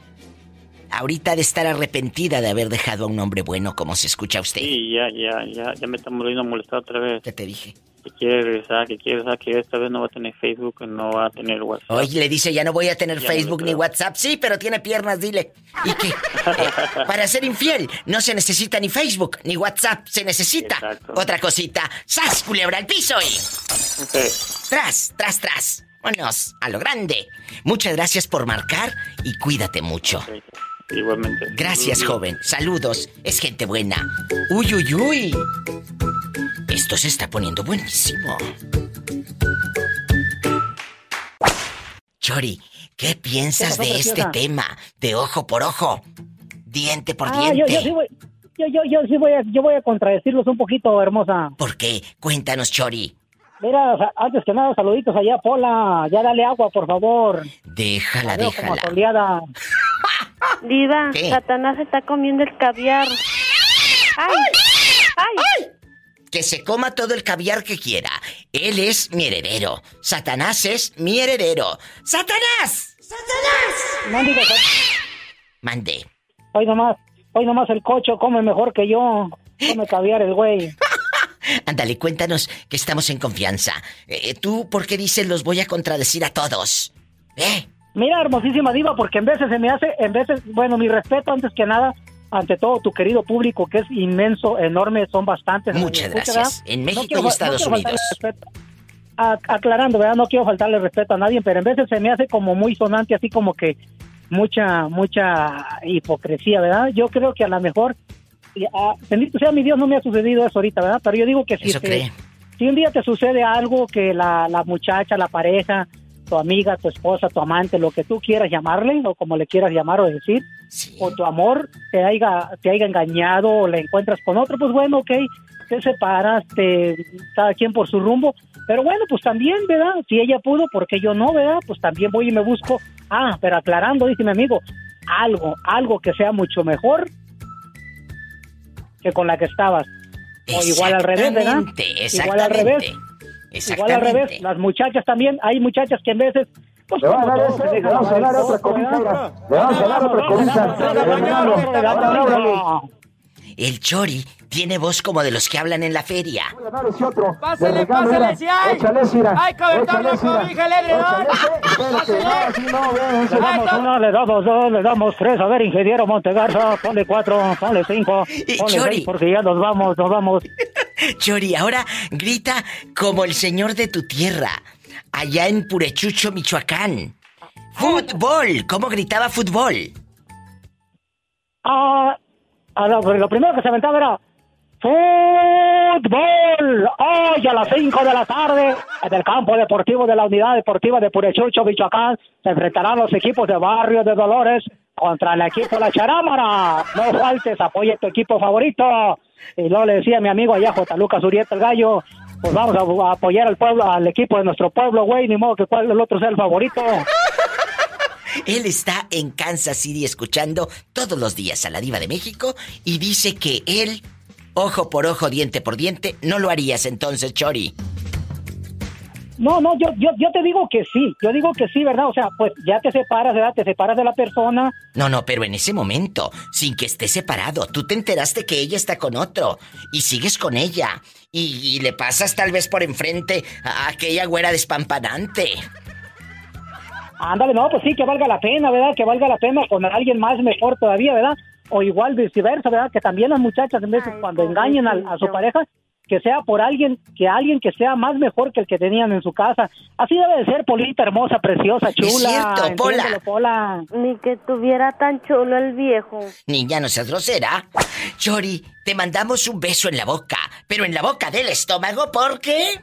Ahorita de estar arrepentida de haber dejado a un hombre bueno como se escucha usted. Sí, ya, ya, ya, ya me están volviendo a molestar otra vez. ¿Qué te dije? Que quiere regresar, que quiere regresar, que esta vez no va a tener Facebook, que no va a tener WhatsApp. Hoy le dice, ya no voy a tener Ya no le Facebook ni. WhatsApp. Sí, pero tiene piernas, dile. ¿Y qué? Eh, para ser infiel no se necesita ni Facebook ni WhatsApp. Se necesita otra cosita. ¡Sas, culebra al piso y... Tras, tras, tras. Vámonos, a lo grande. Muchas gracias por marcar y cuídate mucho. Igualmente. Gracias, joven. Saludos. Es gente buena. Uy, uy, uy. Esto se está poniendo buenísimo. Chori, ¿qué piensas ¿Qué pasó, de este preciosa? tema? De ojo por ojo, diente por Ah, yo, diente. yo sí voy, yo, yo, yo sí voy a, yo voy a contradecirlos un poquito, hermosa. ¿Por qué? Cuéntanos, Chori. Mira, antes que nada, saluditos allá, Pola. Ya dale agua, por favor. Déjala, como déjala. atoleada. Diva, ¿Qué? Satanás está comiendo el caviar. ¡Ay! ¡Ay! Que se coma todo el caviar que quiera. Él es mi heredero. Satanás es mi heredero. ¡Satanás! ¡Satanás! No digas Mande. Hoy nomás, hoy nomás el cocho come mejor que yo. Come caviar el güey. Ándale, cuéntanos que estamos en confianza. Eh, ¿Tú por qué dices los voy a contradecir a todos? ¿Eh? Mira, hermosísima diva, porque en veces se me hace, en veces, bueno, mi respeto antes que nada ante todo tu querido público que es inmenso, enorme, son bastantes. Muchas ¿Me escucha, gracias. verdad? En No México quiero y Estados no Unidos. A- aclarando, ¿verdad? No quiero faltarle respeto a nadie, pero en veces se me hace como muy sonante, así como que mucha, mucha hipocresía, ¿verdad? Yo creo que a lo mejor, ah, bendito sea mi Dios, no me ha sucedido eso ahorita, ¿verdad? Pero yo digo que si, te- si un día te sucede algo que la, la muchacha, la pareja, tu amiga, tu esposa, tu amante, lo que tú quieras llamarle, o como le quieras llamar o decir, o tu amor te haya, te haya engañado o le encuentras con otro, pues bueno, ok, te separas, te, cada quien por su rumbo, pero bueno, pues también, ¿verdad? Si ella pudo, porque yo no, ¿verdad? Pues también voy y me busco, ah, pero aclarando, dice mi amigo, algo, algo que sea mucho mejor que con la que estabas. O igual al revés, ¿verdad? Igual al revés. Exactamente. Igual al revés, las muchachas también, hay muchachas que en veces... Pues, Le vamos a dar ese, le vamos a otra mira. Le vamos a dar otra cobija. El Chori tiene voz como de los que hablan en la feria. Otro. Pásale, pásale, si hay. Cobija, el edredón. Échale ese. Espérate, no, Le damos uno, le damos dos, le damos tres. A ver, ingeniero Montegarza, ponle cuatro, ponle cinco, ponle Chori. seis, porque ya nos vamos, nos vamos. Chori, ahora grita como el señor de tu tierra, allá en Purechucho, Michoacán. Fútbol, ¿cómo gritaba fútbol? Ah, ah, no, pero lo primero que se aventaba era fútbol. Hoy a las 5 de la tarde, en el campo deportivo de la Unidad Deportiva de Purechucho, Michoacán, se enfrentarán los equipos de Barrio de Dolores contra el equipo La Charámara. No faltes, apoya tu equipo favorito. Y luego le decía a mi amigo allá, J. Lucas Urieta el Gallo, pues vamos a, apoyar al pueblo, al equipo de nuestro pueblo, güey, ni modo que cuál el otro sea el favorito. Él está en Kansas City escuchando todos los días a la diva de México y dice que él, ojo por ojo, diente por diente, no lo harías entonces, Chori. No, no, yo, yo, yo te digo que sí, yo digo que sí, ¿verdad? O sea, pues ya te separas, ¿verdad? Te separas de la persona. No, no, pero en ese momento, sin que esté separado, tú te enteraste que ella está con otro y sigues con ella y, y le pasas tal vez por enfrente a aquella güera despampanante. Ándale, no, pues sí, que valga la pena, ¿verdad? Que valga la pena con alguien más mejor todavía, ¿verdad? O igual viceversa, ¿verdad? Que también las muchachas, en veces, cuando engañen a, a su pareja, que sea por alguien, que alguien que sea más mejor que el que tenían en su casa. Así debe de ser, Polita, hermosa, preciosa, chula. cierto, Pola. Ni que tuviera tan chulo el viejo. Niña, no seas grosera. Chori, te mandamos un beso en la boca, pero en la boca del estómago porque...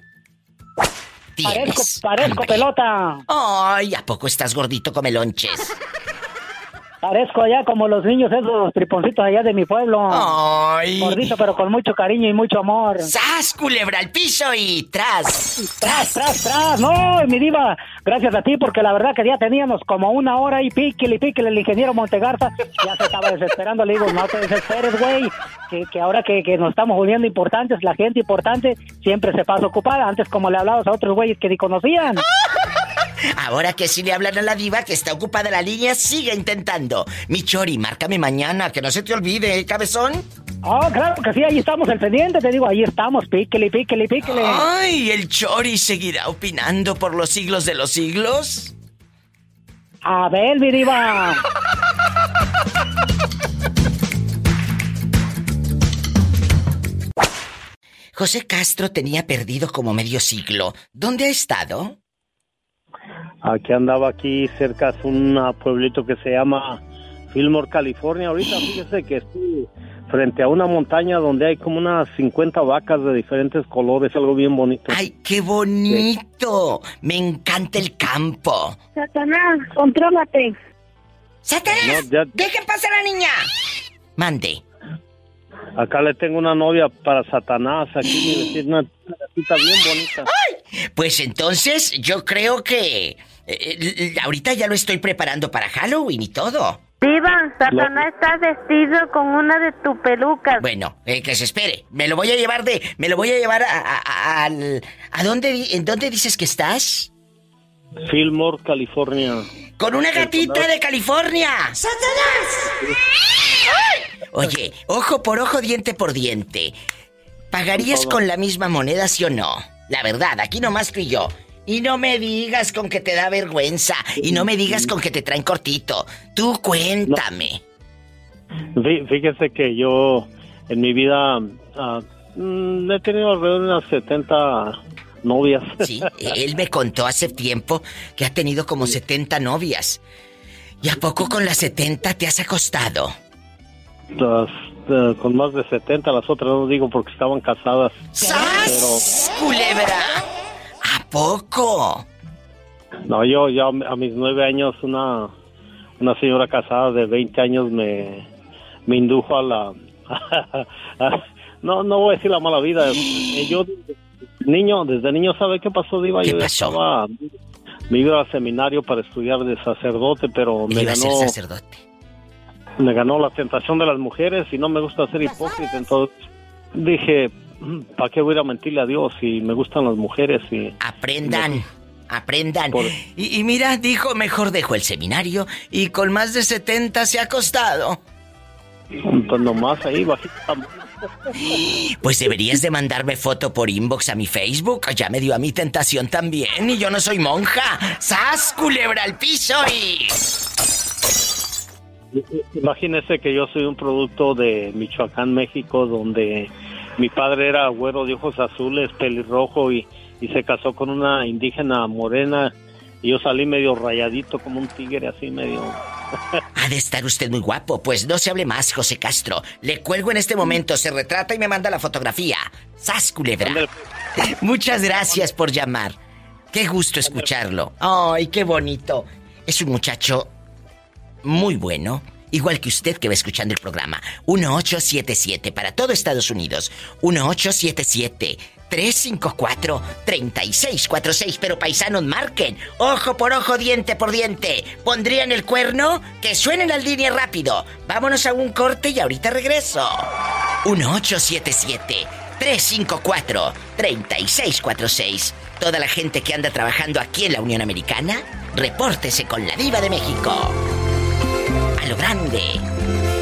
Parezco, Tienes parezco pelota. Ay, ¿a poco estás gordito come lonches? Parezco allá como los niños esos triponcitos allá de mi pueblo. Ay. Gordito, pero con mucho cariño y mucho amor. ¡Sas, culebra al piso y tras! Tras, tras, tras. No, mi diva, gracias a ti, porque la verdad que ya teníamos como una hora y píquele, píquele el ingeniero Montegarza. Ya se estaba desesperando. Le digo, no te desesperes, güey. Que, que ahora que, que nos estamos volviendo importantes, la gente importante siempre se pasa ocupada. Antes, como le hablabas a otros güeyes que ni conocían. Ahora que si le hablan a la diva que está ocupada la línea, sigue intentando. Mi Chori, márcame mañana, que no se te olvide, ¿eh, cabezón? Oh, claro que sí, ahí estamos al pendiente. Te digo, ahí estamos, píquele, píquele, píquele. Ay, el Chori seguirá opinando por los siglos de los siglos. A ver, mi diva. José Castro tenía perdido como medio siglo. ¿Dónde ha estado? Aquí andaba aquí cerca de un pueblito que se llama Fillmore, California. Ahorita fíjese que estoy frente a una montaña donde hay como unas 50 vacas de diferentes colores, algo bien bonito. ¡Ay, qué bonito! Me encanta el campo. Satanás, contrólate. ¡Satanás! No, ya- ¡Dejen pasar a la niña! Mande. Acá le tengo una novia para Satanás, aquí una casita bien bonita. Pues entonces yo creo que... eh, eh, ahorita ya lo estoy preparando para Halloween y todo. Diva, Satanás está vestido con una de tus pelucas. Bueno, eh, que se espere. Me lo voy a llevar de... Me lo voy a llevar a... a, a- al- ¿a dónde, ¿En dónde dices que estás? Fillmore, California. Con una gatita de California. ¡Satanás! Oye, ojo por ojo, diente por diente. ¿Pagarías con la misma moneda, sí o no? La verdad, aquí nomás tú y yo. Y no me digas con que te da vergüenza. Y no me digas con que te traen cortito. Tú cuéntame. Fí- Fíjese que yo en mi vida ah, mm, he tenido alrededor de unas 70 novias. Sí, él me contó hace tiempo que ha tenido como 70 novias. ¿Y a poco con las 70 te has acostado? Las, eh, con más de 70, las otras no digo porque estaban casadas. ¡Sas! ¡Culebra! ¿A poco? No, yo ya a mis nueve años una, una señora casada de 20 años me, me indujo a la... no, no voy a decir la mala vida. Eh, Yo desde niño, desde niño, ¿sabe qué pasó, Diva? yo ya estaba... Me iba al seminario para estudiar de sacerdote, pero me Iba a ser ganó, sacerdote. me ganó la tentación de las mujeres y no me gusta ser hipócrita. Entonces dije, ¿para qué voy a ir a mentirle a Dios si me gustan las mujeres? y Aprendan. Aprendan. Y, y mira, dijo, mejor dejo el seminario y con más de 70 se ha acostado. Pues nomás ahí, bajito. Pues deberías de mandarme foto por inbox a mi Facebook. Ya me dio a mi tentación también y yo no soy monja. ¡Sas, culebra al piso y... Imagínese que yo soy un producto de Michoacán, México, donde mi padre era güero de ojos azules, pelirrojo y, y se casó con una indígena morena y yo salí medio rayadito como un tigre así medio... Ha de estar usted muy guapo. Pues no se hable más, José Castro. Le cuelgo en este momento, se retrata y me manda la fotografía. ¡Sas, culebra! Muchas gracias por llamar. Qué gusto escucharlo. ¡Ay, qué bonito! Es un muchacho muy bueno. Igual que usted que va escuchando el programa. 1877 para todo Estados Unidos. 1877 354-3646. Pero paisanos, marquen. Ojo por ojo, diente por diente. ¿Pondrían el cuerno? Que suenen la línea rápido. Vámonos a un corte y ahorita regreso. 1877-354-3646. Toda la gente que anda trabajando aquí en la Unión Americana, repórtese con la Diva de México. A lo grande.